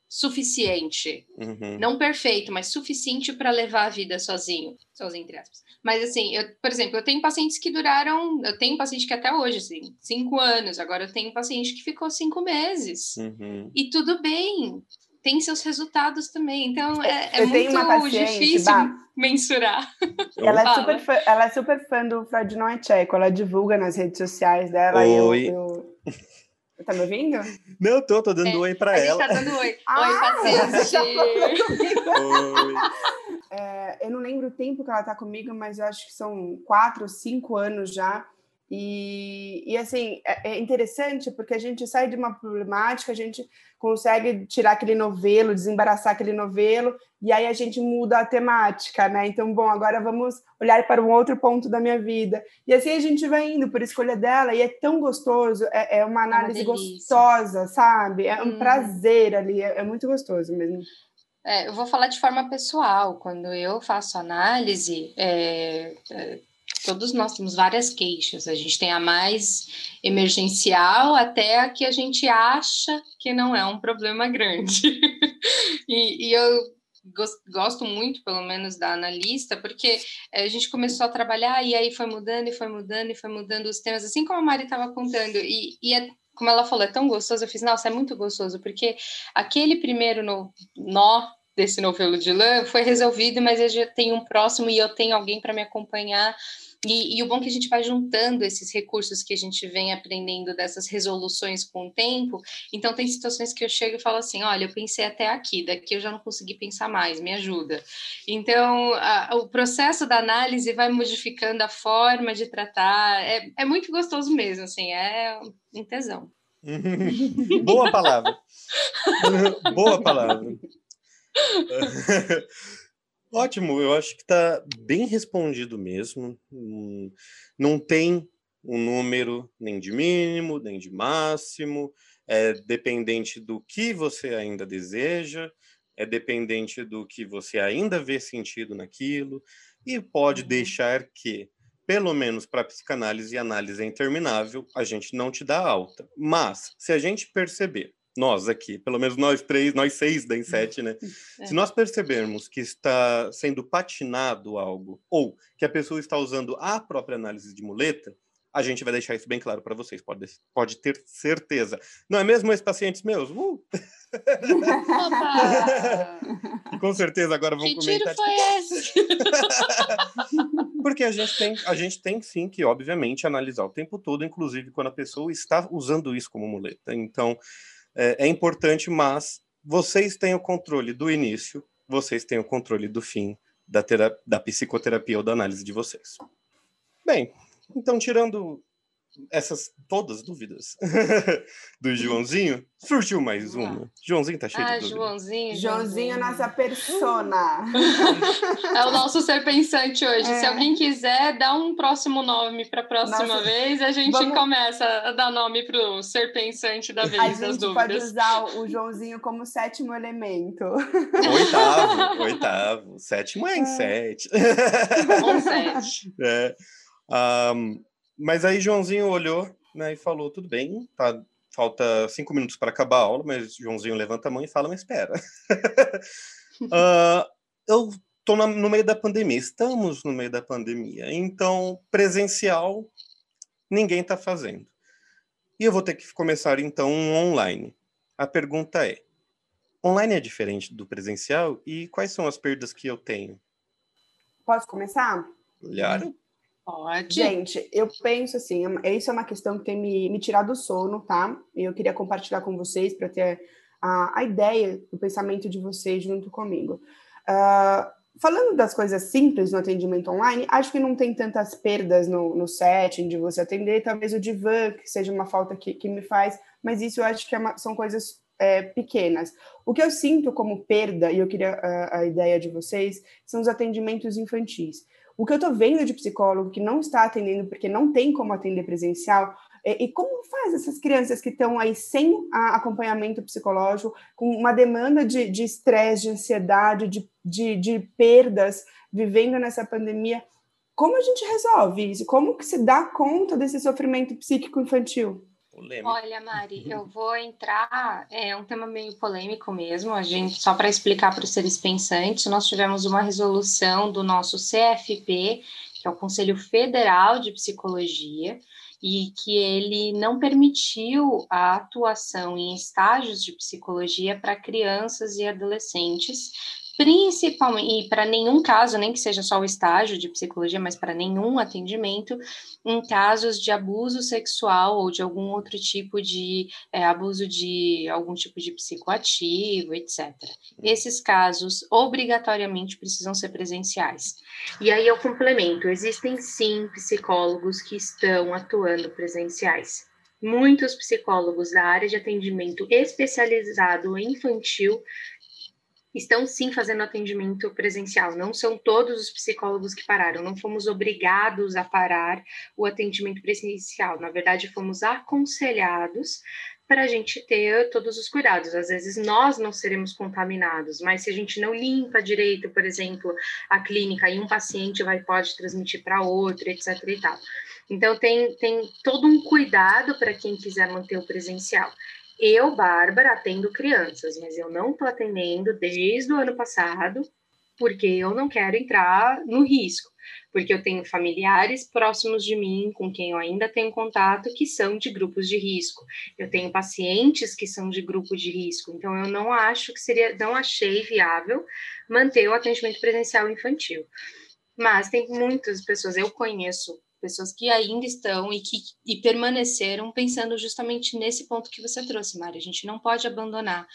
suficiente, uhum. não perfeito, mas suficiente para levar a vida sozinho, sozinho entre aspas. Mas assim, eu, por exemplo, eu tenho pacientes que duraram, eu tenho paciente que até hoje, assim, cinco anos. Agora eu tenho paciente que ficou cinco meses uhum. e tudo bem, tem seus resultados também. Então é, é muito difícil bah, mensurar. Ela é, super fã, ela é super fã do Freud Noecheco, ela divulga nas redes sociais dela. Oi. Eu, eu... Tá me ouvindo? Não, tô, tô dando é, oi pra a ela. A gente tá dando oi. <laughs> Ah, oi, paciente. oi. É, eu não lembro o tempo que ela tá comigo, mas eu acho que são quatro, cinco anos já. E, e assim, é, é interessante porque a gente sai de uma problemática, a gente consegue tirar aquele novelo, desembaraçar aquele novelo, e aí a gente muda a temática, né? Então, bom, agora vamos olhar para um outro ponto da minha vida. E assim a gente vai indo por escolha dela, e é tão gostoso, é, é uma análise é uma gostosa, sabe? É um hum. prazer ali, é, é muito gostoso mesmo. É, eu vou falar de forma pessoal. Quando eu faço análise, é, é todos nós temos várias queixas. A gente tem a mais emergencial até a que a gente acha que não é um problema grande. <laughs> e, e, eu gosto muito, pelo menos, da analista, porque a gente começou a trabalhar e aí foi mudando e foi mudando e foi mudando os temas, assim como a Mari estava contando. E, e é, como ela falou, é tão gostoso. Eu fiz, nossa, é muito gostoso, porque aquele primeiro no, nó desse novelo de lã foi resolvido, mas eu já tenho um próximo e eu tenho alguém para me acompanhar e, e, o bom é que a gente vai juntando esses recursos que a gente vem aprendendo dessas resoluções com o tempo. Então, tem situações que eu chego e falo assim: olha, eu pensei até aqui, daqui eu já não consegui pensar mais, me ajuda. Então, a, o processo da análise vai modificando a forma de tratar. É, é muito gostoso mesmo, assim, é um tesão. <laughs> Boa palavra. <laughs> Boa palavra. <laughs> Ótimo, eu acho que está bem respondido mesmo. Hum, não tem um número nem de mínimo, nem de máximo. É dependente do que você ainda deseja, é dependente do que você ainda vê sentido naquilo, e pode uhum. deixar que, pelo menos para psicanálise e análise é interminável, a gente não te dá alta. Mas, se a gente perceber nós aqui, pelo menos nós três, nós seis da Inset, né? <laughs> É. Se nós percebermos que está sendo patinado algo, ou que a pessoa está usando a própria análise de muleta, a gente vai deixar isso bem claro para vocês, pode, pode ter certeza. Não é mesmo esses pacientes meus? Uh! <laughs> Com certeza agora vão que comentar. Que tiro foi esse? <laughs> Porque a gente, tem, a gente tem sim que, obviamente, analisar o tempo todo, inclusive quando a pessoa está usando isso como muleta. Então, é, é importante, mas vocês têm o controle do início, vocês têm o controle do fim da, da psicoterapia ou da análise de vocês. Bem, então, tirando essas todas dúvidas <laughs> do Joãozinho, surgiu mais uma. Joãozinho tá cheio ah, de dúvidas. Joãozinho, Joãozinho, nossa persona. <laughs> é o nosso ser pensante hoje. É. Se alguém quiser, dá um próximo nome para a próxima nossa, vez, a gente vamos... começa a dar nome pro ser pensante da vez a das dúvidas. A gente pode usar o Joãozinho como sétimo elemento. Oitavo, <laughs> oitavo. Sétimo é em é. sete. Um sete. É. Um, mas aí Joãozinho olhou né, e falou: tudo bem, tá, falta cinco minutos para acabar a aula, mas Joãozinho levanta a mão e fala: mas espera. uh, <laughs> eu tô no meio da pandemia, estamos no meio da pandemia, então presencial ninguém está fazendo. E eu vou ter que começar então um online. A pergunta é: online é diferente do presencial e quais são as perdas que eu tenho? Posso começar? Claro. Pode. Gente, eu penso assim, isso é uma questão que tem me, me tirado do sono, tá? E eu queria compartilhar com vocês para ter a, a ideia, o pensamento de vocês junto comigo. Uh, falando das coisas simples no atendimento online, acho que não tem tantas perdas no, no setting de você atender, talvez o divã, que seja uma falta que, que me faz, mas isso eu acho que é uma, são coisas é, pequenas. O que eu sinto como perda, e eu queria a, a ideia de vocês, são os atendimentos infantis. O que eu estou vendo de psicólogo que não está atendendo porque não tem como atender presencial, é, e como faz essas crianças que estão aí sem acompanhamento psicológico, com uma demanda de estresse, de, de, ansiedade, de, de, de perdas, vivendo nessa pandemia, como a gente resolve isso? Como que se dá conta desse sofrimento psíquico infantil? Polêmico. Olha, Mari, eu <laughs> vou entrar. É um tema meio polêmico mesmo. A gente, só para explicar para os seres pensantes, nós tivemos uma resolução do nosso CFP, que é o Conselho Federal de Psicologia, e que ele não permitiu a atuação em estágios de psicologia para crianças e adolescentes principalmente, para nenhum caso, nem que seja só o estágio de psicologia, mas para nenhum atendimento, em casos de abuso sexual ou de algum outro tipo de é, abuso de algum tipo de psicoativo, etc. Esses casos obrigatoriamente precisam ser presenciais. E aí eu complemento: existem sim psicólogos que estão atuando presenciais. Muitos psicólogos da área de atendimento especializado infantil estão sim fazendo atendimento presencial. Não são todos os psicólogos que pararam, não fomos obrigados a parar o atendimento presencial. Na verdade, fomos aconselhados para a gente ter todos os cuidados. Às vezes nós não seremos contaminados, mas se a gente não limpa direito, por exemplo, a clínica e um paciente vai pode transmitir para outro, etc. e tal. Então tem, tem todo um cuidado para quem quiser manter o presencial. Eu, Bárbara, atendo crianças, mas eu não estou atendendo desde o ano passado, porque eu não quero entrar no risco, porque eu tenho familiares próximos de mim com quem eu ainda tenho contato que são de grupos de risco. Eu tenho pacientes que são de grupo de risco, então eu não acho que seria, não achei viável manter o atendimento presencial infantil. Mas tem muitas pessoas, eu conheço pessoas que ainda estão e que e permaneceram pensando justamente nesse ponto que você trouxe, Mari. A gente não pode abandonar.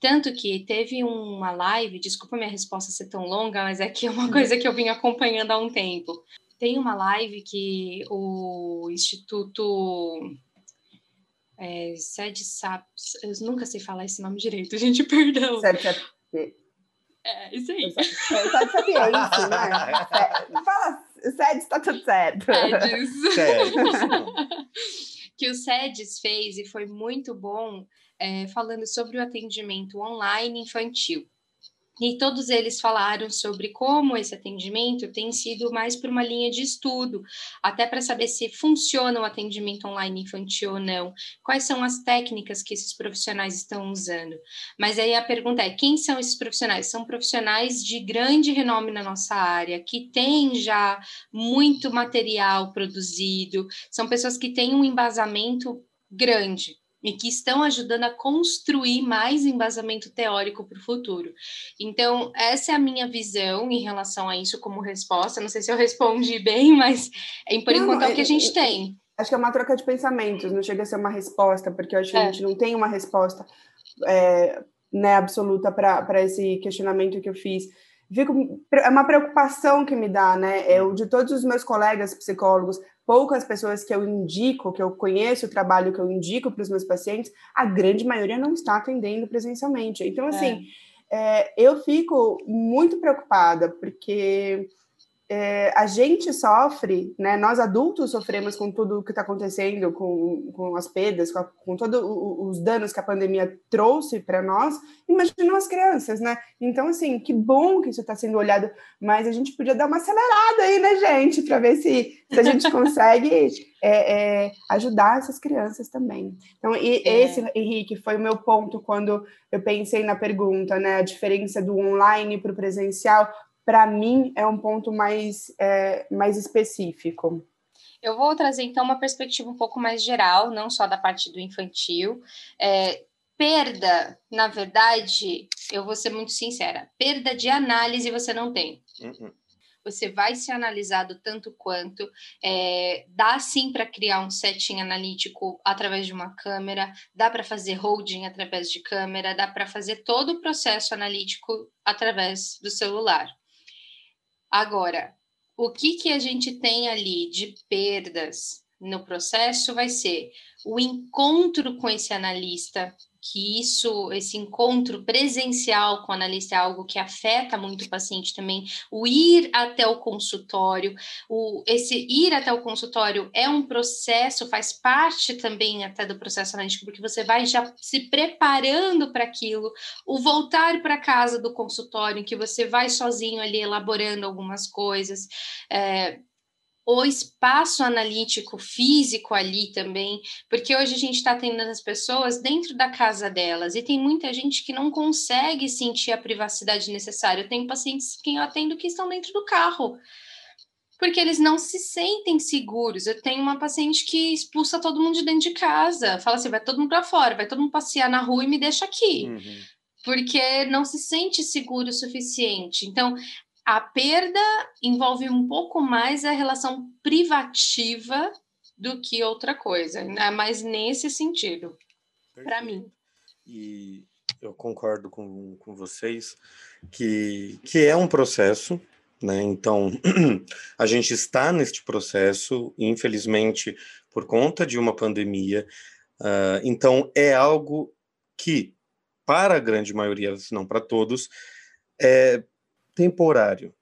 Tanto que teve uma live, desculpa minha resposta ser tão longa, mas é que é uma uhum. coisa que eu vim acompanhando há um tempo. Tem uma live que o Instituto é, Sede Saps, eu nunca sei falar esse nome direito, <laughs> gente, perdão. Sede É, isso aí. Sede Sapiência, né? <laughs> Fala o SEDES está tudo certo. SEDES. <laughs> <laughs> que o SEDES fez e foi muito bom é, falando sobre o atendimento online infantil. E todos eles falaram sobre como esse atendimento tem sido mais por uma linha de estudo, até para saber se funciona o atendimento online infantil ou não, quais são as técnicas que esses profissionais estão usando. Mas aí a pergunta é: quem são esses profissionais? São profissionais de grande renome na nossa área, que têm já muito material produzido, são pessoas que têm um embasamento grande e que estão ajudando a construir mais embasamento teórico para o futuro. Então, essa é a minha visão em relação a isso como resposta. Não sei se eu respondi <laughs> bem, mas é, por não, enquanto é o que a gente tem. Acho que é uma troca de pensamentos, não chega a ser uma resposta, porque eu acho que é. a gente não tem uma resposta é, né, absoluta para esse questionamento que eu fiz. Fico, é uma preocupação que me dá, né? Eu, de todos os meus colegas psicólogos, poucas pessoas que eu indico, que eu conheço o trabalho que eu indico para os meus pacientes, a grande maioria não está atendendo presencialmente. Então, assim, é. É, eu fico muito preocupada, porque é, a gente sofre, né? Nós adultos sofremos com tudo o que está acontecendo, com, com as perdas, com, com todos os danos que a pandemia trouxe para nós. Imagina as crianças, né? Então, assim, que bom que isso está sendo olhado, mas a gente podia dar uma acelerada aí, né, gente, para ver se, se a gente <laughs> consegue é, é, ajudar essas crianças também. Então, e, é. esse, Henrique, foi o meu ponto quando eu pensei na pergunta, né? A diferença do online para o presencial para mim, é um ponto mais, é, mais específico. Eu vou trazer então uma perspectiva um pouco mais geral, não só da parte do infantil. É, perda, na verdade, eu vou ser muito sincera, perda de análise você não tem. Uhum você vai ser analisado tanto quanto. É, dá sim para criar um setting analítico através de uma câmera, dá para fazer holding através de câmera, dá para fazer todo o processo analítico através do celular. Agora, o que, que a gente tem ali de perdas no processo vai ser o encontro com esse analista que isso, esse encontro presencial com o analista é algo que afeta muito o paciente também. O ir até o consultório, o, esse ir até o consultório é um processo, faz parte também até do processo analítico, porque você vai já se preparando para aquilo. O voltar para casa do consultório, em que você vai sozinho ali elaborando algumas coisas. É, o espaço analítico físico ali também, porque hoje a gente está atendendo as pessoas dentro da casa delas e tem muita gente que não consegue sentir a privacidade necessária. Eu tenho pacientes que eu atendo que estão dentro do carro, porque eles não se sentem seguros. Eu tenho uma paciente que expulsa todo mundo de dentro de casa, fala assim: vai todo mundo para fora, vai todo mundo passear na rua e me deixa aqui. Uhum porque não se sente seguro o suficiente. Então, a perda envolve um pouco mais a relação privativa do que outra coisa, né? mas nesse sentido, para mim. E eu concordo com, com vocês que, que é um processo, né? Então, <clears throat> a gente está neste processo, infelizmente, por conta de uma pandemia. Uh, então, é algo que, para a grande maioria, se não para todos, é, temporário,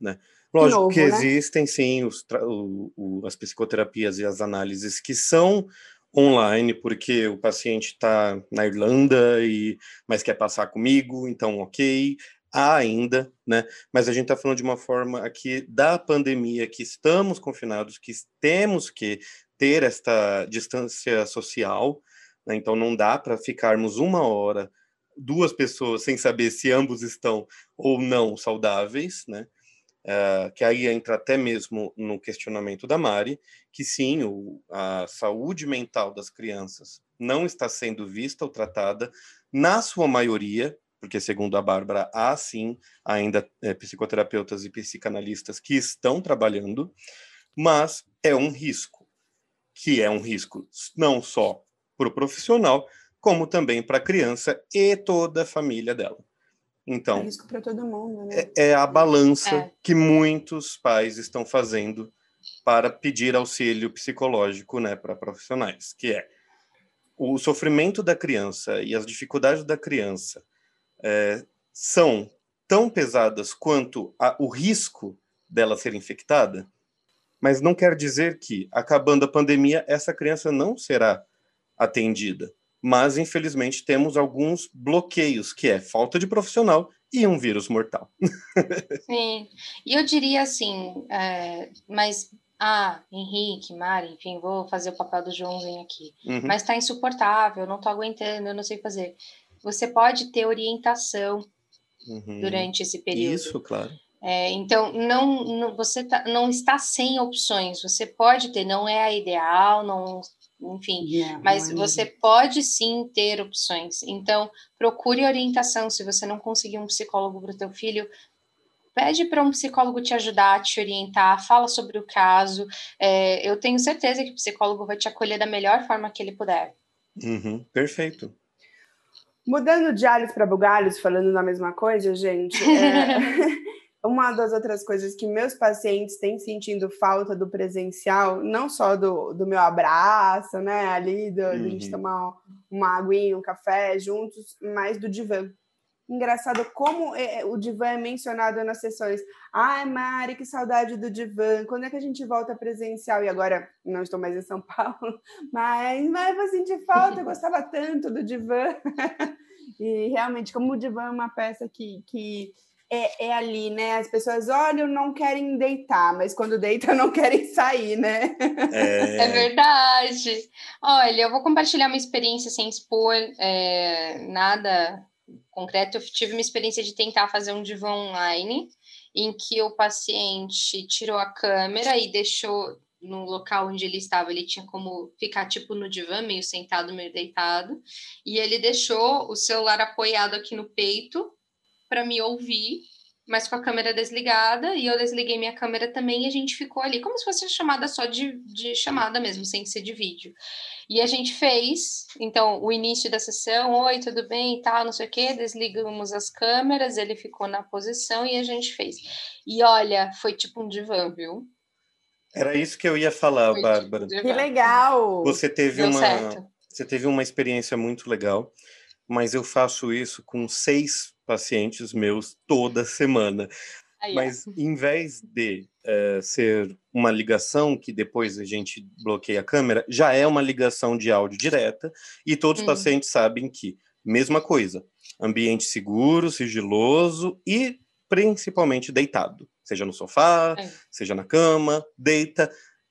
né? Lógico novo, que né? existem sim os, o, o, as psicoterapias e as análises que são online, porque o paciente está na Irlanda e mas quer passar comigo, então ok, há ainda, né? Mas a gente está falando de uma forma aqui da pandemia, que estamos confinados, que temos que ter esta distância social, né? então não dá para ficarmos uma hora duas pessoas sem saber se ambos estão ou não saudáveis, né? Uh, que aí entra até mesmo no questionamento da Mari, que sim, o, a saúde mental das crianças não está sendo vista ou tratada, na sua maioria, porque segundo a Bárbara, há sim ainda é, psicoterapeutas e psicanalistas que estão trabalhando, mas é um risco, que é um risco não só para o profissional, como também para a criança e toda a família dela. Então, é risco para todo mundo, né? é, é a balança é. que muitos pais estão fazendo para pedir auxílio psicológico, né, para profissionais, que é o sofrimento da criança e as dificuldades da criança é, são tão pesadas quanto a, o risco dela ser infectada, mas não quer dizer que, acabando a pandemia, essa criança não será atendida mas infelizmente temos alguns bloqueios, que é falta de profissional e um vírus mortal. <laughs> Sim, e eu diria assim, é, mas ah, Henrique, Mari, enfim, vou fazer o papel do Joãozinho aqui, uhum. mas tá insuportável, não tô aguentando, eu não sei fazer. Você pode ter orientação uhum. durante esse período. Isso, claro. É, então, não, não você tá, não está sem opções. Você pode ter, não é a ideal, não enfim, yeah, mas você pode sim ter opções. Então, procure orientação. Se você não conseguir um psicólogo para o teu filho, pede para um psicólogo te ajudar, te orientar, fala sobre o caso. É, eu tenho certeza que o psicólogo vai te acolher da melhor forma que ele puder. Uhum, perfeito. Mudando de alhos para bugalhos, falando na mesma coisa, gente. É... <laughs> uma das outras coisas que meus pacientes têm sentindo falta do presencial, não só do, do meu abraço, né, ali, do, uhum. de a gente uhum. tomar uma aguinha, um café juntos, mas do divã. Engraçado como é, o divã é mencionado nas sessões. Ai, Mari, que saudade do divã. Quando é que a gente volta presencial? E agora não estou mais em São <laughs> Paulo, mas, mas vou sentir falta, eu gostava tanto do divã. <laughs> e realmente, como o divã é uma peça que, que é, é, ali, né? As pessoas olham, não querem deitar, mas quando deitam <laughs> não querem sair, né? É, é verdade. Olha, eu vou compartilhar uma experiência sem expor é, nada concreto, eu tive uma experiência de tentar fazer um divã online, em que o paciente tirou a câmera e deixou no local onde ele estava, ele tinha como ficar tipo no divã, meio sentado, meio deitado, e ele deixou o celular apoiado aqui no peito para me ouvir, mas com a câmera desligada, e eu desliguei minha câmera também, e a gente ficou ali, como se fosse chamada só de, de chamada mesmo, sem ser de vídeo. E a gente fez, então, o início da sessão, oi, tudo bem e tal, não sei o quê, desligamos as câmeras, ele ficou na posição e a gente fez. E olha, foi tipo um divã, viu? Era isso que eu ia falar, foi Bárbara. Tipo que legal! Você teve uma você teve uma experiência muito legal, mas eu faço isso com seis pacientes meus toda semana. Aí, Mas é. em vez de uh, ser uma ligação que depois a gente bloqueia a câmera, já é uma ligação de áudio direta e todos hum. os pacientes sabem que mesma coisa, ambiente seguro, sigiloso e principalmente deitado, seja no sofá, é. seja na cama, deita,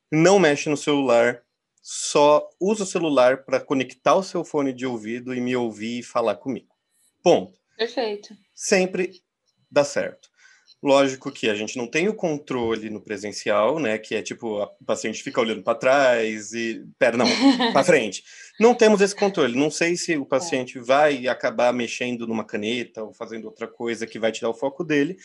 não mexe no celular, só usa o celular para conectar o seu fone de ouvido e me ouvir e falar comigo. Ponto. Perfeito. Sempre dá certo. Lógico que a gente não tem o controle no presencial, né? Que é tipo, o paciente fica olhando para trás e. Pera, não, <laughs> para frente. Não temos esse controle. Não sei se o paciente é. vai acabar mexendo numa caneta ou fazendo outra coisa que vai tirar o foco dele.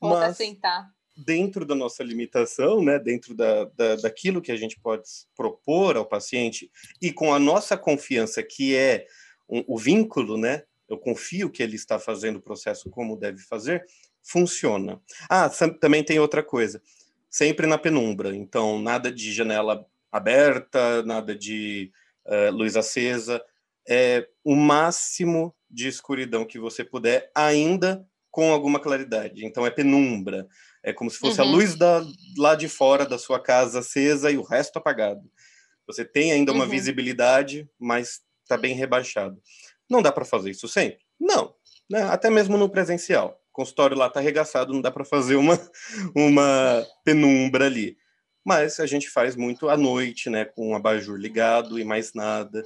Ou mas sentar. Dentro da nossa limitação, né? Dentro da, da, daquilo que a gente pode propor ao paciente e com a nossa confiança, que é um, o vínculo, né? Eu confio que ele está fazendo o processo como deve fazer funciona. Ah, também tem outra coisa. Sempre na penumbra. Então, nada de janela aberta, nada de uh, luz acesa. É o máximo de escuridão que você puder, ainda com alguma claridade. Então, é penumbra. É como se fosse uhum. a luz da, lá de fora da sua casa acesa e o resto apagado. Você tem ainda uma uhum. visibilidade, mas está bem rebaixado. Não dá para fazer isso sempre? Não. Né? Até mesmo no presencial consultório lá está arregaçado, não dá para fazer uma, <laughs> uma penumbra ali. Mas a gente faz muito à noite, né, com o abajur ligado e mais nada.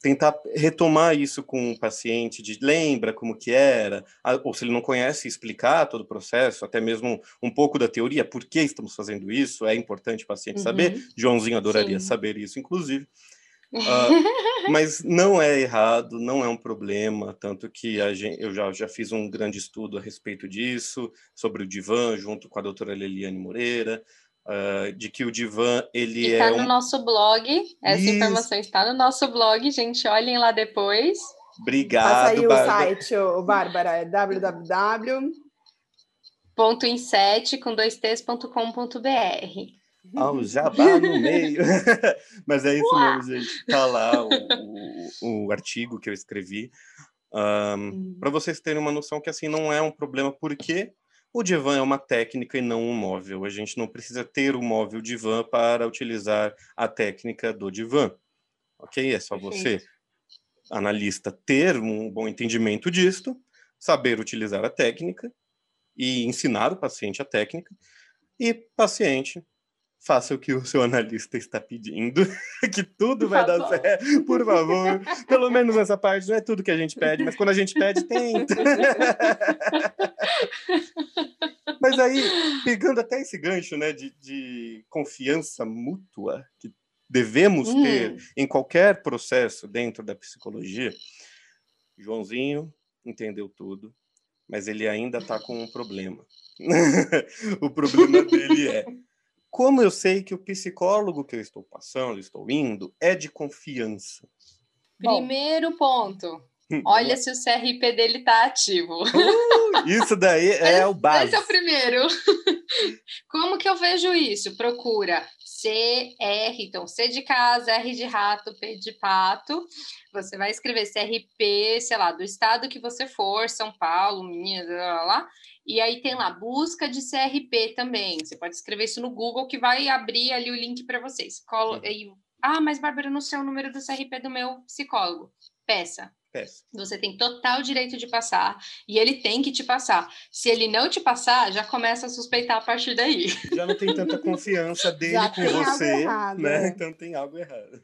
Tentar retomar isso com o paciente, de lembra como que era, ou se ele não conhece, explicar todo o processo, até mesmo um pouco da teoria, por que estamos fazendo isso, é importante o paciente uhum. saber. Joãozinho adoraria Sim. saber isso, inclusive. Uh, <laughs> mas não é errado, não é um problema, tanto que a gente, eu já, já fiz um grande estudo a respeito disso, sobre o divã, junto com a doutora Leliane Moreira, uh, de que o divã, ele e é... Está no um... nosso blog, essa Isso. informação está no nosso blog, gente, olhem lá depois. Obrigado, Passa aí Bárbara. o site, o Bárbara, é www... Ponto com dois t's.com.br ao jabá no meio. <laughs> <laughs> Mas é isso mesmo, gente. Tá lá o, o, o artigo que eu escrevi. Um, para vocês terem uma noção que assim não é um problema, porque o divã é uma técnica e não um móvel. A gente não precisa ter o móvel divã para utilizar a técnica do divã. Ok? É só você, analista, ter um bom entendimento disto, saber utilizar a técnica e ensinar o paciente a técnica, e paciente faça o que o seu analista está pedindo, <laughs> que tudo vai dar certo, por favor. Pelo menos nessa parte, não é tudo que a gente pede, mas quando a gente pede, tenta. <laughs> mas aí, pegando até esse gancho né, de, de confiança mútua que devemos hum. ter em qualquer processo dentro da psicologia, Joãozinho entendeu tudo, mas ele ainda está com um problema. <laughs> o problema dele é como eu sei que o psicólogo que eu estou passando, estou indo, é de confiança? Primeiro ponto. Hum, Olha se o CRP dele está ativo. Uh, isso daí <laughs> é o básico. Esse é o primeiro. <laughs> Como que eu vejo isso? Procura CR, então C de casa, R de rato, P de pato. Você vai escrever CRP, sei lá, do estado que você for, São Paulo, Minas, lá, lá, lá e aí tem lá busca de CRP também. Você pode escrever isso no Google que vai abrir ali o link para vocês. Colo... E... Ah, mas Bárbara, eu não sei o número do CRP do meu psicólogo. Peça. Peça. Você tem total direito de passar e ele tem que te passar. Se ele não te passar, já começa a suspeitar a partir daí. <laughs> Já não tem tanta confiança <laughs> dele já com você, né? Então tem algo errado.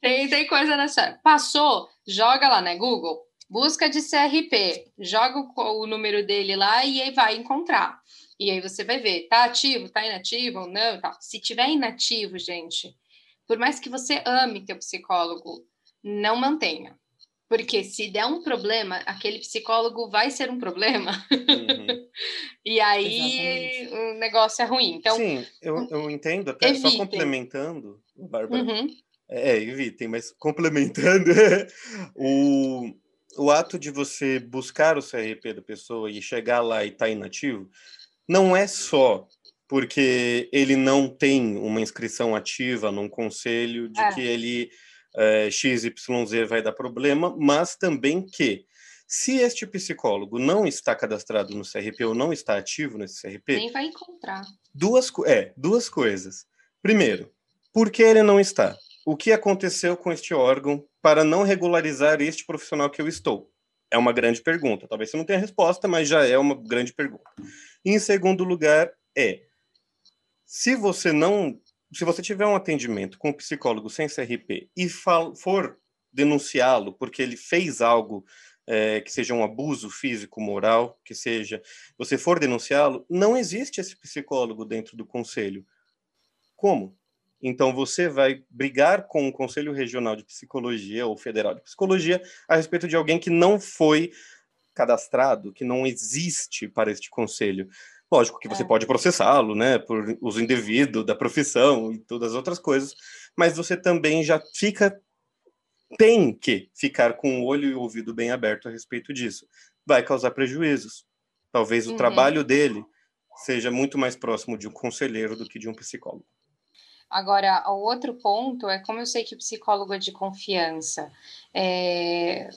Tem, tem coisa nessa. Passou, joga lá, né? Google busca de CRP, joga o, o número dele lá e aí vai encontrar. E aí você vai ver, tá ativo, tá inativo ou não, tal. Se tiver inativo, gente, por mais que você ame teu psicólogo, não mantenha. Porque se der um problema, aquele psicólogo vai ser um problema. Uhum. <laughs> e aí Exatamente. o negócio é ruim. Então, Sim, eu, eu entendo, até evitem. só complementando, Bárbara. Uhum. É, evitem, mas complementando, <laughs> o, o ato de você buscar o CRP da pessoa e chegar lá e estar tá inativo, não é só porque ele não tem uma inscrição ativa num conselho de é. que ele é, XYZ vai dar problema, mas também que se este psicólogo não está cadastrado no CRP ou não está ativo nesse CRP, nem vai encontrar. Duas, é, duas coisas. Primeiro, por que ele não está? O que aconteceu com este órgão para não regularizar este profissional que eu estou? É uma grande pergunta. Talvez você não tenha resposta, mas já é uma grande pergunta. E, em segundo lugar, é se você não se você tiver um atendimento com um psicólogo sem CRP e for denunciá-lo porque ele fez algo é, que seja um abuso físico, moral, que seja, você for denunciá-lo, não existe esse psicólogo dentro do conselho. Como? Então você vai brigar com o Conselho Regional de Psicologia ou Federal de Psicologia a respeito de alguém que não foi cadastrado, que não existe para este conselho. Lógico que você é. pode processá-lo, né, por uso indevido da profissão e todas as outras coisas, mas você também já fica tem que ficar com o olho e o ouvido bem aberto a respeito disso. Vai causar prejuízos. Talvez o uhum. trabalho dele seja muito mais próximo de um conselheiro do que de um psicólogo. Agora, o outro ponto é como eu sei que o psicólogo é de confiança. É,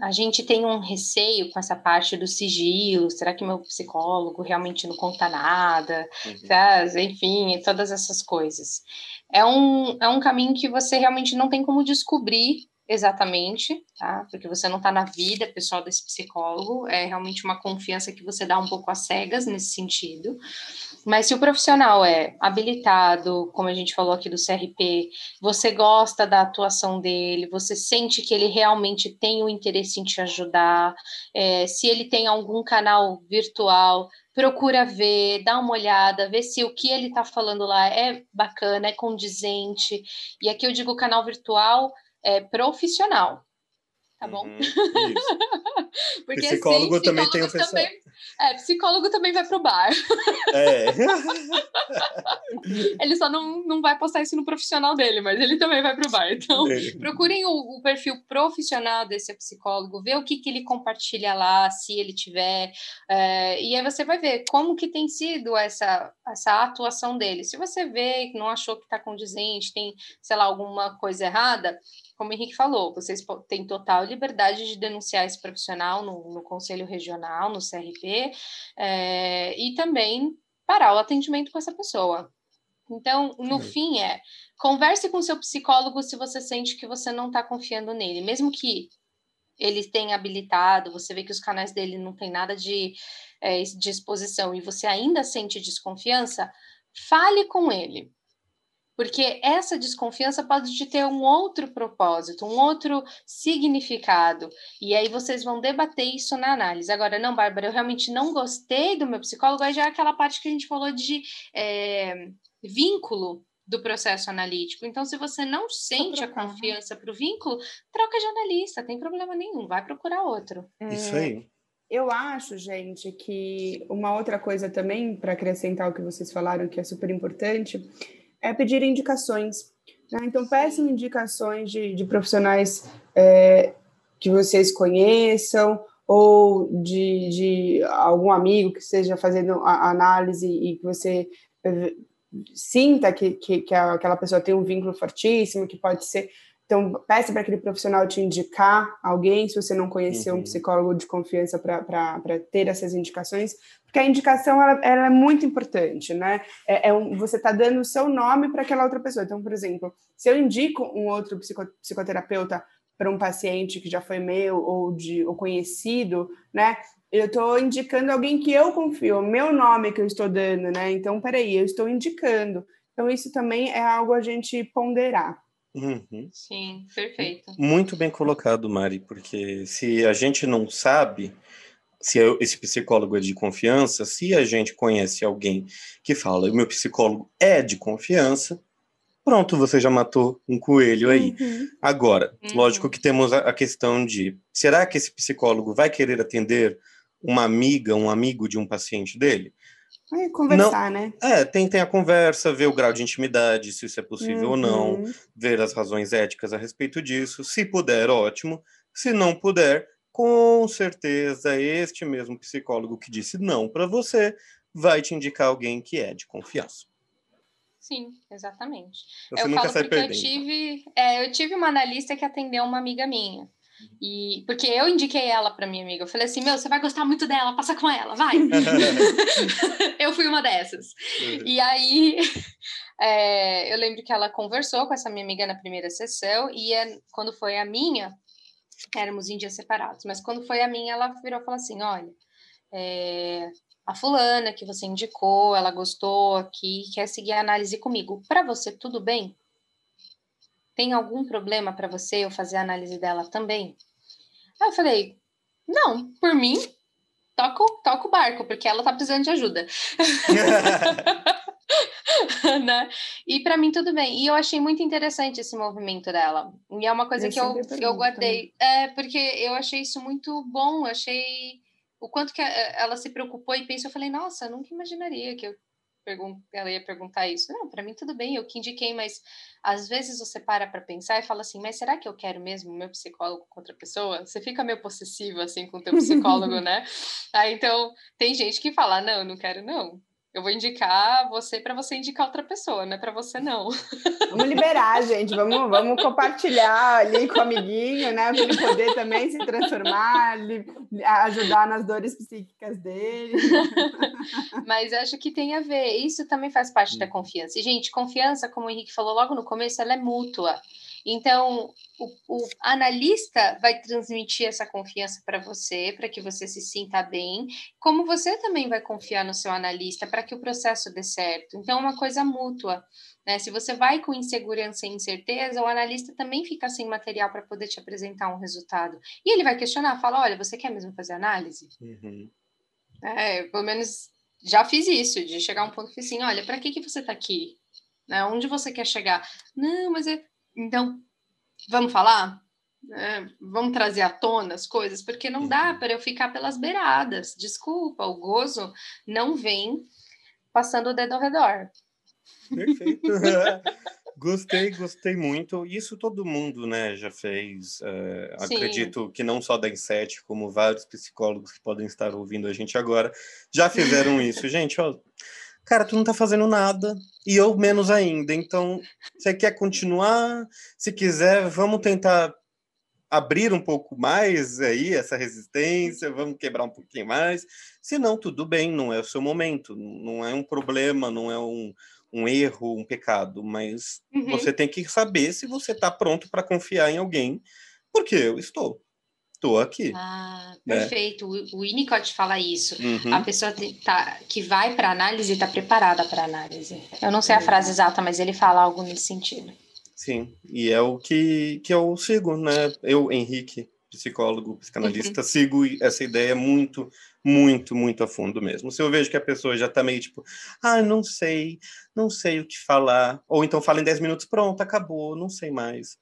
a gente tem um receio com essa parte do sigilo. Será que meu psicólogo realmente não conta nada? Uhum. Enfim, todas essas coisas. É um, é um caminho que você realmente não tem como descobrir exatamente, tá? Porque você não está na vida pessoal desse psicólogo. É realmente uma confiança que você dá um pouco às cegas nesse sentido. Mas se o profissional é habilitado, como a gente falou aqui do CRP, você gosta da atuação dele, você sente que ele realmente tem o interesse em te ajudar, é, se ele tem algum canal virtual, procura ver, dá uma olhada, ver se o que ele está falando lá é bacana, é condizente. E aqui eu digo canal virtual é profissional, tá bom? Uhum, <laughs> Porque psicólogo assim, também tem o pessoal. Também, é, psicólogo também vai pro bar. É. <laughs> ele só não, não vai postar isso no profissional dele, mas ele também vai pro bar. Então, é. procurem o, o, perfil profissional desse psicólogo, ver o que, que ele compartilha lá, se ele tiver, é, e aí você vai ver como que tem sido essa, essa atuação dele. Se você vê que não achou que está condizente, tem, sei lá, alguma coisa errada, como o Henrique falou, vocês têm total liberdade de denunciar esse profissional no, no Conselho Regional, no CRP, é, e também parar o atendimento com essa pessoa. Então, no fim, é converse com seu psicólogo se você sente que você não está confiando nele, mesmo que ele tenha habilitado, você vê que os canais dele não tem nada de, é, de exposição e você ainda sente desconfiança, fale com ele porque essa desconfiança pode ter um outro propósito, um outro significado, e aí vocês vão debater isso na análise. Agora, não, Bárbara, eu realmente não gostei do meu psicólogo, aí já é aquela parte que a gente falou de é, vínculo do processo analítico. Então, se você não sente a né? confiança para o vínculo, troca de analista, tem problema nenhum, vai procurar outro. Isso aí. É, eu acho, gente, que uma outra coisa também, para acrescentar o que vocês falaram, que é super importante, é pedir indicações. Né? Então, peçam indicações de, de profissionais é, que vocês conheçam ou de, de, algum amigo que esteja fazendo a análise e que você é, sinta que, que, que aquela pessoa tem um vínculo fortíssimo, que pode ser então, peça para aquele profissional te indicar alguém, se você não conheceu uhum. um psicólogo de confiança para ter essas indicações, porque a indicação ela, ela é muito importante, né? É, é um, você está dando o seu nome para aquela outra pessoa. Então, por exemplo, se eu indico um outro psico, psicoterapeuta para um paciente que já foi meu ou de ou conhecido, né? Eu estou indicando alguém que eu confio, o meu nome que eu estou dando, né? Então, peraí, eu estou indicando. Então, isso também é algo a gente ponderar. Uhum. Sim, perfeito. Muito bem colocado, Mari, porque se a gente não sabe se é esse psicólogo é de confiança, se a gente conhece alguém que fala, o meu psicólogo é de confiança, pronto, você já matou um coelho aí. Uhum. Agora, Uhum. lógico que temos a, a questão de, será que esse psicólogo vai querer atender uma amiga, um amigo de um paciente dele? É conversar, né? É, tem, tem a conversa, ver o grau de intimidade, se isso é possível ou não, Uhum. ver as razões éticas a respeito disso. Se puder, ótimo. Se não puder, com certeza este mesmo psicólogo que disse não para você vai te indicar alguém que é de confiança. Sim, exatamente. Você eu nunca falo sai porque eu perdendo. tive, é, eu tive uma analista que atendeu uma amiga minha. E porque eu indiquei ela para minha amiga. Eu falei assim: "Meu, você vai gostar muito dela, passa com ela, vai". <laughs> eu fui uma dessas. E aí, <laughs> é, eu lembro que ela conversou com essa minha amiga na primeira sessão, e é- quando foi a minha, éramos em dias separados, mas quando foi a minha, ela virou e falou assim: olha, é, a fulana que você indicou, ela gostou aqui, quer seguir a análise comigo. Para você, tudo bem? Tem algum problema para você eu fazer a análise dela também? Aí eu falei: não, por mim, toca, o- toca o barco, porque ela tá precisando de ajuda. <laughs> né? E para mim tudo bem. E eu achei muito interessante esse movimento dela. E é uma coisa Eu que eu, sempre eu guardei. É, porque eu achei isso muito bom. Achei o quanto que eh, ela se preocupou e pensou. Eu falei, nossa, eu nunca imaginaria que eu ela ia perguntar isso. Não, para mim tudo bem, eu que indiquei, mas às vezes você para para pensar e fala assim, mas será que eu quero mesmo meu psicólogo com outra pessoa? Você fica meio possessivo assim com o teu psicólogo, <laughs> né? Aí então tem gente que fala, não, não quero não. Eu vou indicar você para você indicar outra pessoa, não é para você não. Vamos liberar, gente. Vamos, vamos compartilhar ali com o amiguinho, né? Para ele poder também se transformar, li- ajudar nas dores psíquicas dele. Mas acho que tem a ver. Isso também faz parte da Uhum. confiança. E, gente, confiança, como o Henrique falou logo no começo, ela é mútua. Então, o, o analista vai transmitir essa confiança para você, para que você se sinta bem, como você também vai confiar no seu analista para que o processo dê certo. Então, é uma coisa mútua. Né? Se você vai com insegurança e incerteza, o analista também fica sem material para poder te apresentar um resultado. E ele vai questionar, fala: olha, você quer mesmo fazer análise? Uhum. É, pelo menos já fiz isso, de chegar a um ponto que assim, olha, para que que você tá aqui? Né? Onde você quer chegar? Não, mas é... Então, vamos falar? É, vamos trazer à tona as coisas? Porque não dá Uhum. para eu ficar pelas beiradas. Desculpa, o gozo não vem passando o dedo ao redor. Perfeito. <laughs> gostei, gostei muito. Isso todo mundo, né, já fez. É, acredito que não só da Inset, como vários psicólogos que podem estar ouvindo a gente agora, já fizeram isso. Gente, ó, cara, tu não tá fazendo nada, e eu menos ainda. Então, você quer continuar? Se quiser, vamos tentar abrir um pouco mais aí essa resistência, vamos quebrar um pouquinho mais. Se não, tudo bem, não é o seu momento, não é um problema, não é um, um erro, um pecado, mas Uhum. você tem que saber se você está pronto para confiar em alguém, porque eu estou. Estou aqui. Ah, né? perfeito. O o Winnicott fala isso. Uhum. A pessoa tá, que vai para análise está preparada para análise. Eu não sei a frase exata, mas ele fala algo nesse sentido. Sim, e é o que, que eu sigo, né? Eu, Henrique, psicólogo, psicanalista, sigo essa ideia muito, muito, muito a fundo mesmo. Se eu vejo que a pessoa já tá meio tipo, ah, não sei, não sei o que falar, ou então fala em 10 minutos, pronto, acabou, não sei mais.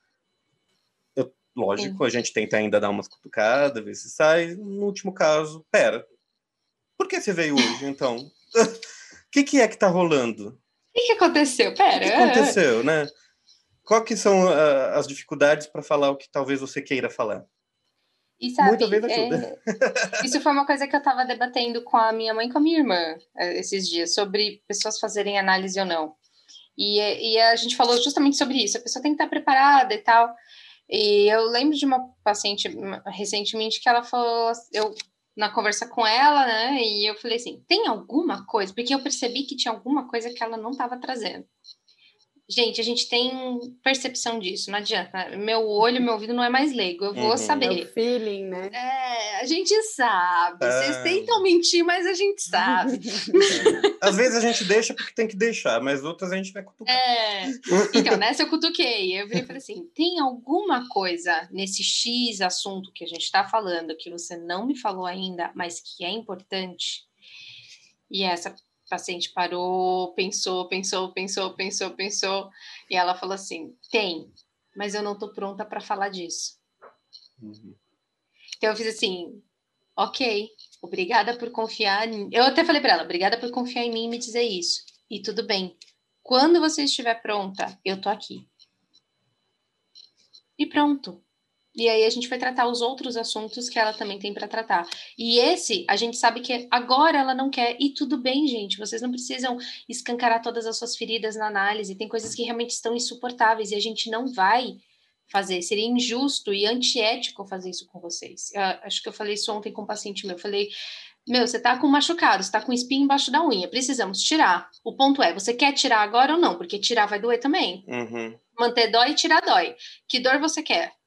Lógico, a gente tenta ainda dar umas cutucadas, ver se sai. No último caso, pera, por que você veio hoje, então? O <laughs> que, que é que tá rolando? O que, que aconteceu? O Pera. que aconteceu, né? Qual que são ah, as dificuldades para falar o que talvez você queira falar? E sabe, Muita vez ajuda. é, <laughs> isso foi uma coisa que eu estava debatendo com a minha mãe e com a minha irmã é, esses dias, sobre pessoas fazerem análise ou não. E, é, e a gente falou justamente sobre isso, a pessoa tem que estar preparada e tal. E eu lembro de uma paciente recentemente que ela falou, eu na conversa com ela, né? E eu falei assim: tem alguma coisa? Porque eu percebi que tinha alguma coisa que ela não estava trazendo. Gente, a gente tem percepção disso, não adianta. Meu olho, meu ouvido não é mais leigo, eu vou uhum. saber. É o feeling, né? É, a gente sabe. É... Vocês tentam mentir, mas a gente sabe. <laughs> Às vezes a gente deixa porque tem que deixar, mas outras a gente vai cutucar. É. Então, nessa eu cutuquei. Eu falei assim: tem alguma coisa nesse X assunto que a gente está falando que você não me falou ainda, mas que é importante? E essa paciente parou, pensou, pensou, pensou, pensou, pensou, e ela falou assim: tem, mas eu não estou pronta para falar disso. Uhum. Então eu fiz assim: ok, obrigada por confiar. Em... Eu até falei para ela: obrigada por confiar em mim e me dizer isso. E tudo bem. Quando você estiver pronta, eu tô aqui. E pronto. E aí a gente vai tratar os outros assuntos que ela também tem para tratar. E esse, a gente sabe que agora ela não quer. E tudo bem, gente. Vocês não precisam escancarar todas as suas feridas na análise. Tem coisas que realmente estão insuportáveis e a gente não vai fazer. Seria injusto e antiético fazer isso com vocês. Eu, acho que eu falei isso ontem com um paciente meu. Eu falei, meu, você tá com machucado, você tá com espinho embaixo da unha, precisamos tirar. O ponto é, você quer tirar agora ou não? Porque tirar vai doer também. Uhum. Manter dói e tirar dói. Que dor você quer?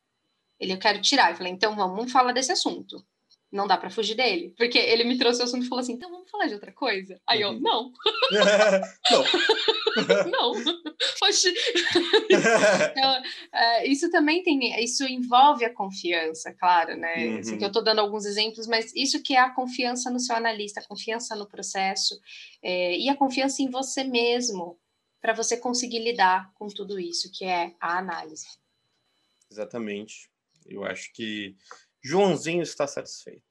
Ele, eu quero tirar. Eu falei, então vamos falar desse assunto. Não dá para fugir dele. Porque ele me trouxe o assunto e falou assim, então vamos falar de outra coisa? Aí eu, uhum. não. <laughs> não. <laughs> não. Oxi. então, uh, isso também tem, isso envolve a confiança, claro, né? Uhum. Assim, eu tô dando alguns exemplos, mas isso que é a confiança no seu analista, a confiança no processo é, e a confiança em você mesmo, para você conseguir lidar com tudo isso, que é a análise. Exatamente. Eu acho que Joãozinho está satisfeito.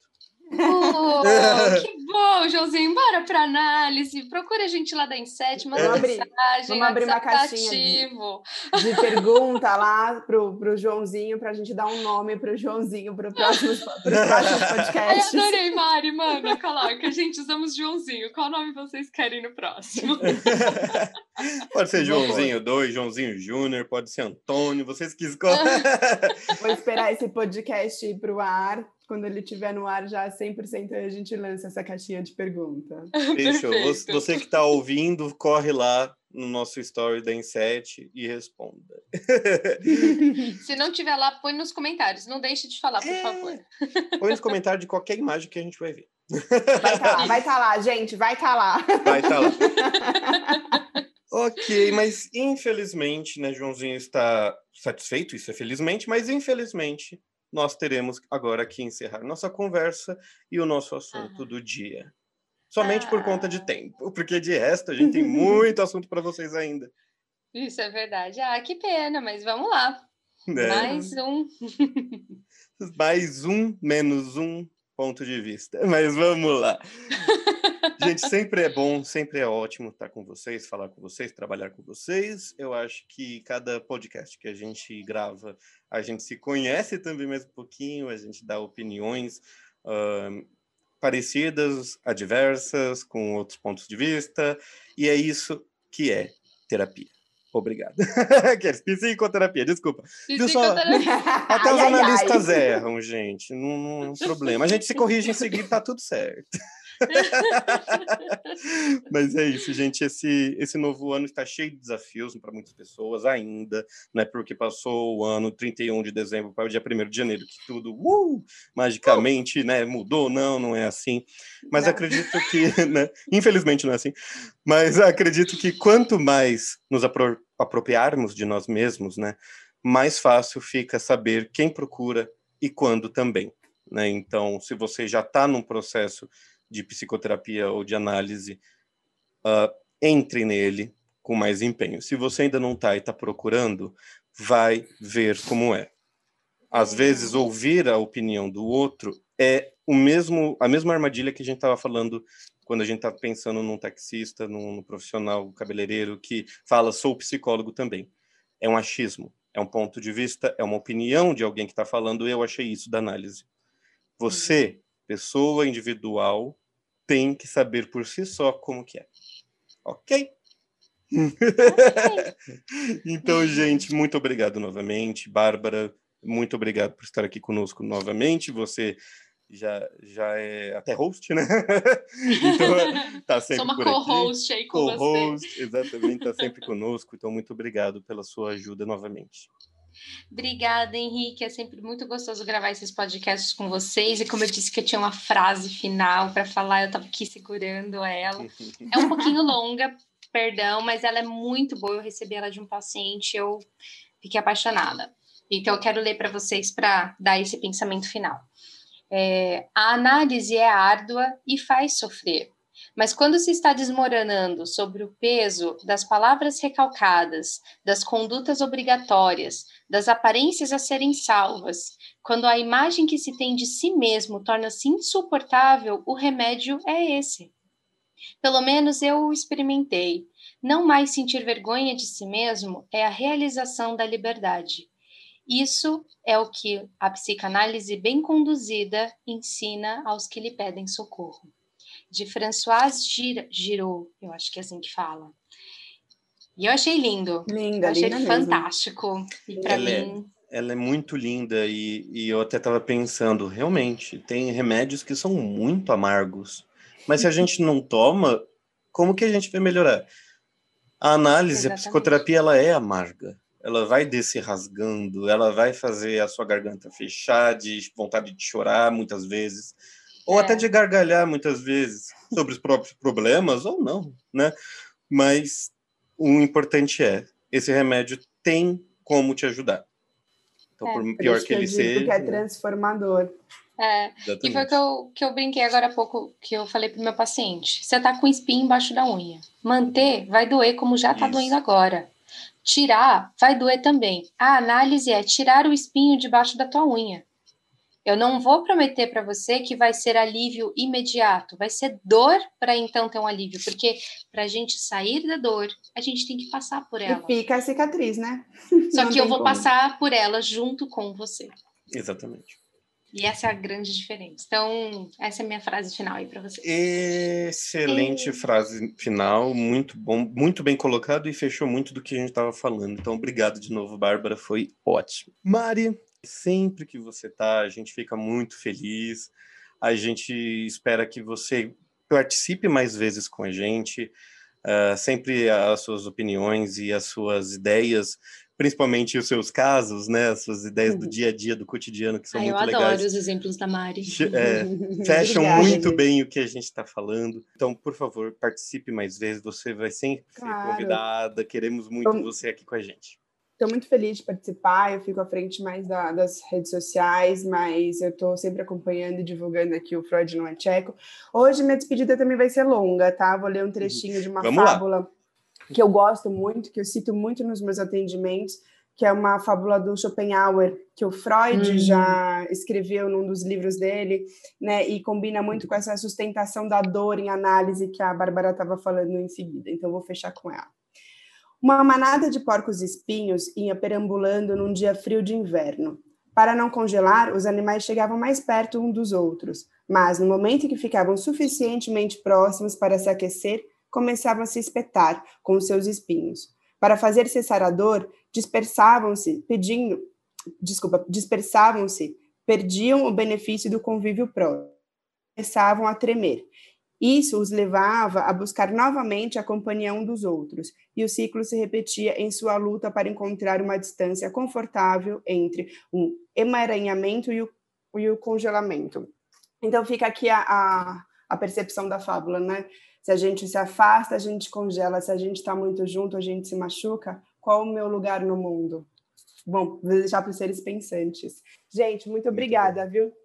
Oh, <laughs> que bom, Joãozinho. Bora para análise. Procura a gente lá da Inset, manda vamos mensagem. Abrir, vamos abrir uma caixinha de, de, pergunta lá pro, pro Joãozinho para a gente dar um nome pro Joãozinho para os próximos, próximos <laughs> podcasts. Ai, adorei, Mari. Manda, coloca. Gente, usamos Joãozinho. Qual nome vocês querem no próximo? <laughs> pode ser Joãozinho 2, Joãozinho Júnior, pode ser Antônio, vocês que escolhem. Vou esperar esse podcast ir pro ar quando ele estiver no ar já 100% a gente lança essa caixinha de pergunta. <laughs> Fechou. Você que está ouvindo, corre lá no nosso story da Inset e responda. <laughs> Se não tiver lá, põe nos comentários. Não deixe de falar, por é... favor. Põe nos comentários de qualquer imagem que a gente vai ver. Vai estar tá lá, vai estar tá lá, gente, vai estar tá lá. Vai estar tá lá. <laughs> ok, mas infelizmente, né, Joãozinho está satisfeito, isso é felizmente, mas infelizmente nós teremos agora que encerrar nossa conversa e o nosso assunto ah. do dia. Somente ah. por conta de ah. tempo, porque de resto a gente tem <laughs> muito assunto para vocês ainda. Isso é verdade. Ah, que pena, mas vamos lá. É. Mais um. <laughs> Mais um, menos um ponto de vista. Mas vamos lá. <laughs> Gente, sempre é bom, sempre é ótimo estar com vocês, falar com vocês, trabalhar com vocês. Eu acho que cada podcast que a gente grava, a gente se conhece também mais um pouquinho, a gente dá opiniões uh, parecidas, adversas, com outros pontos de vista, e é isso que é terapia. Obrigado. <laughs> Psicoterapia, desculpa. Psicoterapia. <laughs> Até ai, os analistas ai, ai. erram, gente. Não, não é um problema. A gente se corrige em seguida, tá tudo certo. <laughs> Mas é isso, gente. Esse, esse novo ano está cheio de desafios para muitas pessoas ainda. Não é porque passou o ano 31 de dezembro para o dia 1 de janeiro que tudo uh, magicamente uh. Né, mudou. Não, não é assim. Mas não. acredito que, <laughs> né, infelizmente não é assim. Mas acredito que quanto mais nos apro apropriarmos de nós mesmos, né, mais fácil fica saber quem procura e quando também. Né? Então, se você já está num processo de psicoterapia ou de análise, uh, entre nele com mais empenho. Se você ainda não está e está procurando, vai ver como é. Às vezes, ouvir a opinião do outro é o mesmo, a mesma armadilha que a gente estava falando quando a gente está pensando num taxista, num, num profissional cabeleireiro que fala sou psicólogo também. É um achismo, é um ponto de vista, é uma opinião de alguém que está falando. Eu achei isso da análise. Você, pessoa individual, tem que saber por si só como que é. Ok? <laughs> então, gente, muito obrigado novamente. Bárbara, muito obrigado por estar aqui conosco novamente. Você já, já é até host, né? <laughs> então, <laughs> tá sempre Sou uma co-host aí com co-host, você. Exatamente, tá sempre conosco. Então, muito obrigado pela sua ajuda novamente. Obrigada, Henrique. É sempre muito gostoso gravar esses podcasts com vocês. E como eu disse que eu tinha uma frase final para falar, eu estava aqui segurando ela. É um pouquinho longa, perdão, mas ela é muito boa. Eu recebi ela de um paciente, eu fiquei apaixonada. Então, eu quero ler para vocês para dar esse pensamento final. É, a análise é árdua e faz sofrer. Mas quando se está desmoronando sobre o peso das palavras recalcadas, das condutas obrigatórias, das aparências a serem salvas, quando a imagem que se tem de si mesmo torna-se insuportável, o remédio é esse. Pelo menos eu o experimentei. Não mais sentir vergonha de si mesmo é a realização da liberdade. Isso é o que a psicanálise bem conduzida ensina aos que lhe pedem socorro de Françoise Giraud, eu acho que é assim que fala. E eu achei lindo. Linda, eu achei linda fantástico. Mesmo. E para é mim. É, ela é muito linda e, e eu até estava pensando, realmente, tem remédios que são muito amargos. Mas se a gente não toma, como que a gente vai melhorar? A análise, Exatamente. a psicoterapia, ela é amarga. Ela vai descer rasgando, ela vai fazer a sua garganta fechar, de vontade de chorar muitas vezes ou é. até de gargalhar muitas vezes sobre os próprios problemas, ou não, né? Mas o importante é, esse remédio tem como te ajudar. Então, é, por pior que ele seja... Que é transformador. É, Exatamente. e foi que eu, que eu brinquei agora há pouco, que eu falei pro meu paciente. Você tá com espinho embaixo da unha. Manter vai doer como já tá Isso. doendo agora. Tirar vai doer também. A análise é tirar o espinho debaixo da tua unha. Eu não vou prometer para você que vai ser alívio imediato, vai ser dor para então ter um alívio, porque para a gente sair da dor, a gente tem que passar por ela. E fica a cicatriz, né? Só não que eu vou como. passar por ela junto com você. Exatamente. E essa é a grande diferença. Então, essa é a minha frase final aí para você. Excelente e... frase final, muito bom, muito bem colocado e fechou muito do que a gente estava falando. Então, obrigado de novo, Bárbara, foi ótimo. Mari, Sempre que você tá, a gente fica muito feliz. A gente espera que você participe mais vezes com a gente. Uh, sempre as suas opiniões e as suas ideias, principalmente os seus casos, né, as suas ideias do uhum. dia a dia, do cotidiano, que são muito legais. Eu adoro os exemplos da Mari. É, <laughs> fecham muito bem o que a gente está falando. Então, por favor, participe mais vezes. Você vai sempre claro. ser convidada. Queremos muito você aqui com a gente. Estou muito feliz de participar, eu fico à frente mais da, das redes sociais, mas eu estou sempre acompanhando e divulgando aqui o Freud não é tcheco. Hoje minha despedida também vai ser longa, tá? Vou ler um trechinho de uma Vamos fábula lá. que eu gosto muito, que eu cito muito nos meus atendimentos, que é uma fábula do Schopenhauer, que o Freud hum. já escreveu num dos livros dele, né? E combina muito com essa sustentação da dor em análise que a Bárbara estava falando em seguida. Então, vou fechar com ela. Uma manada de porcos espinhos ia perambulando num dia frio de inverno. Para não congelar, os animais chegavam mais perto um dos outros, mas no momento em que ficavam suficientemente próximos para se aquecer, começavam a se espetar com seus espinhos. Para fazer cessar a dor, dispersavam-se, pedindo, desculpa, dispersavam-se, perdiam o benefício do convívio próximo, começavam a tremer. Isso os levava a buscar novamente a companhia um dos outros, e o ciclo se repetia em sua luta para encontrar uma distância confortável entre um emaranhamento e o, e o congelamento. Então fica aqui a, a, a percepção da fábula, né? Se a gente se afasta, a gente congela. Se a gente está muito junto, a gente se machuca. Qual o meu lugar no mundo? Bom, vou deixar para os seres pensantes. Gente, muito obrigada, muito viu?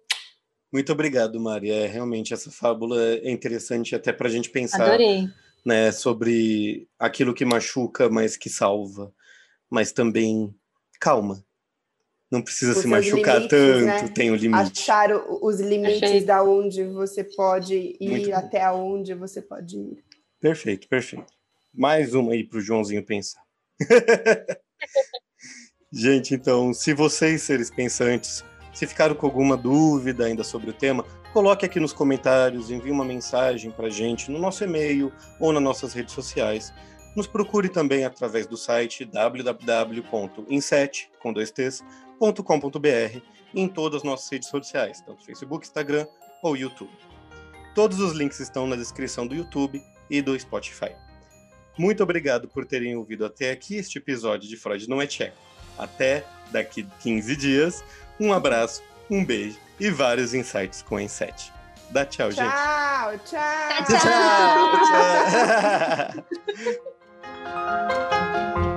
Muito obrigado, Maria. É, realmente, essa fábula é interessante até para a gente pensar Adorei. Né, sobre aquilo que machuca, mas que salva. Mas também, calma. Não precisa os se machucar limites, tanto, né? tem o um limite. Achar os limites perfeito. da onde você pode ir até onde você pode ir. Perfeito, perfeito. Mais uma aí para o Joãozinho pensar. <laughs> gente, então, se vocês, seres pensantes, se ficaram com alguma dúvida ainda sobre o tema, coloque aqui nos comentários, envie uma mensagem para a gente no nosso e-mail ou nas nossas redes sociais. Nos procure também através do site www.inset.com.br e em todas as nossas redes sociais, tanto Facebook, Instagram ou YouTube. Todos os links estão na descrição do YouTube e do Spotify. Muito obrigado por terem ouvido até aqui este episódio de Freud Não é Tcheco. Até daqui 15 dias um abraço, um beijo e vários insights com o Inset. Dá tchau, tchau gente. Tchau, tchau. Tchau, tchau. tchau. <laughs>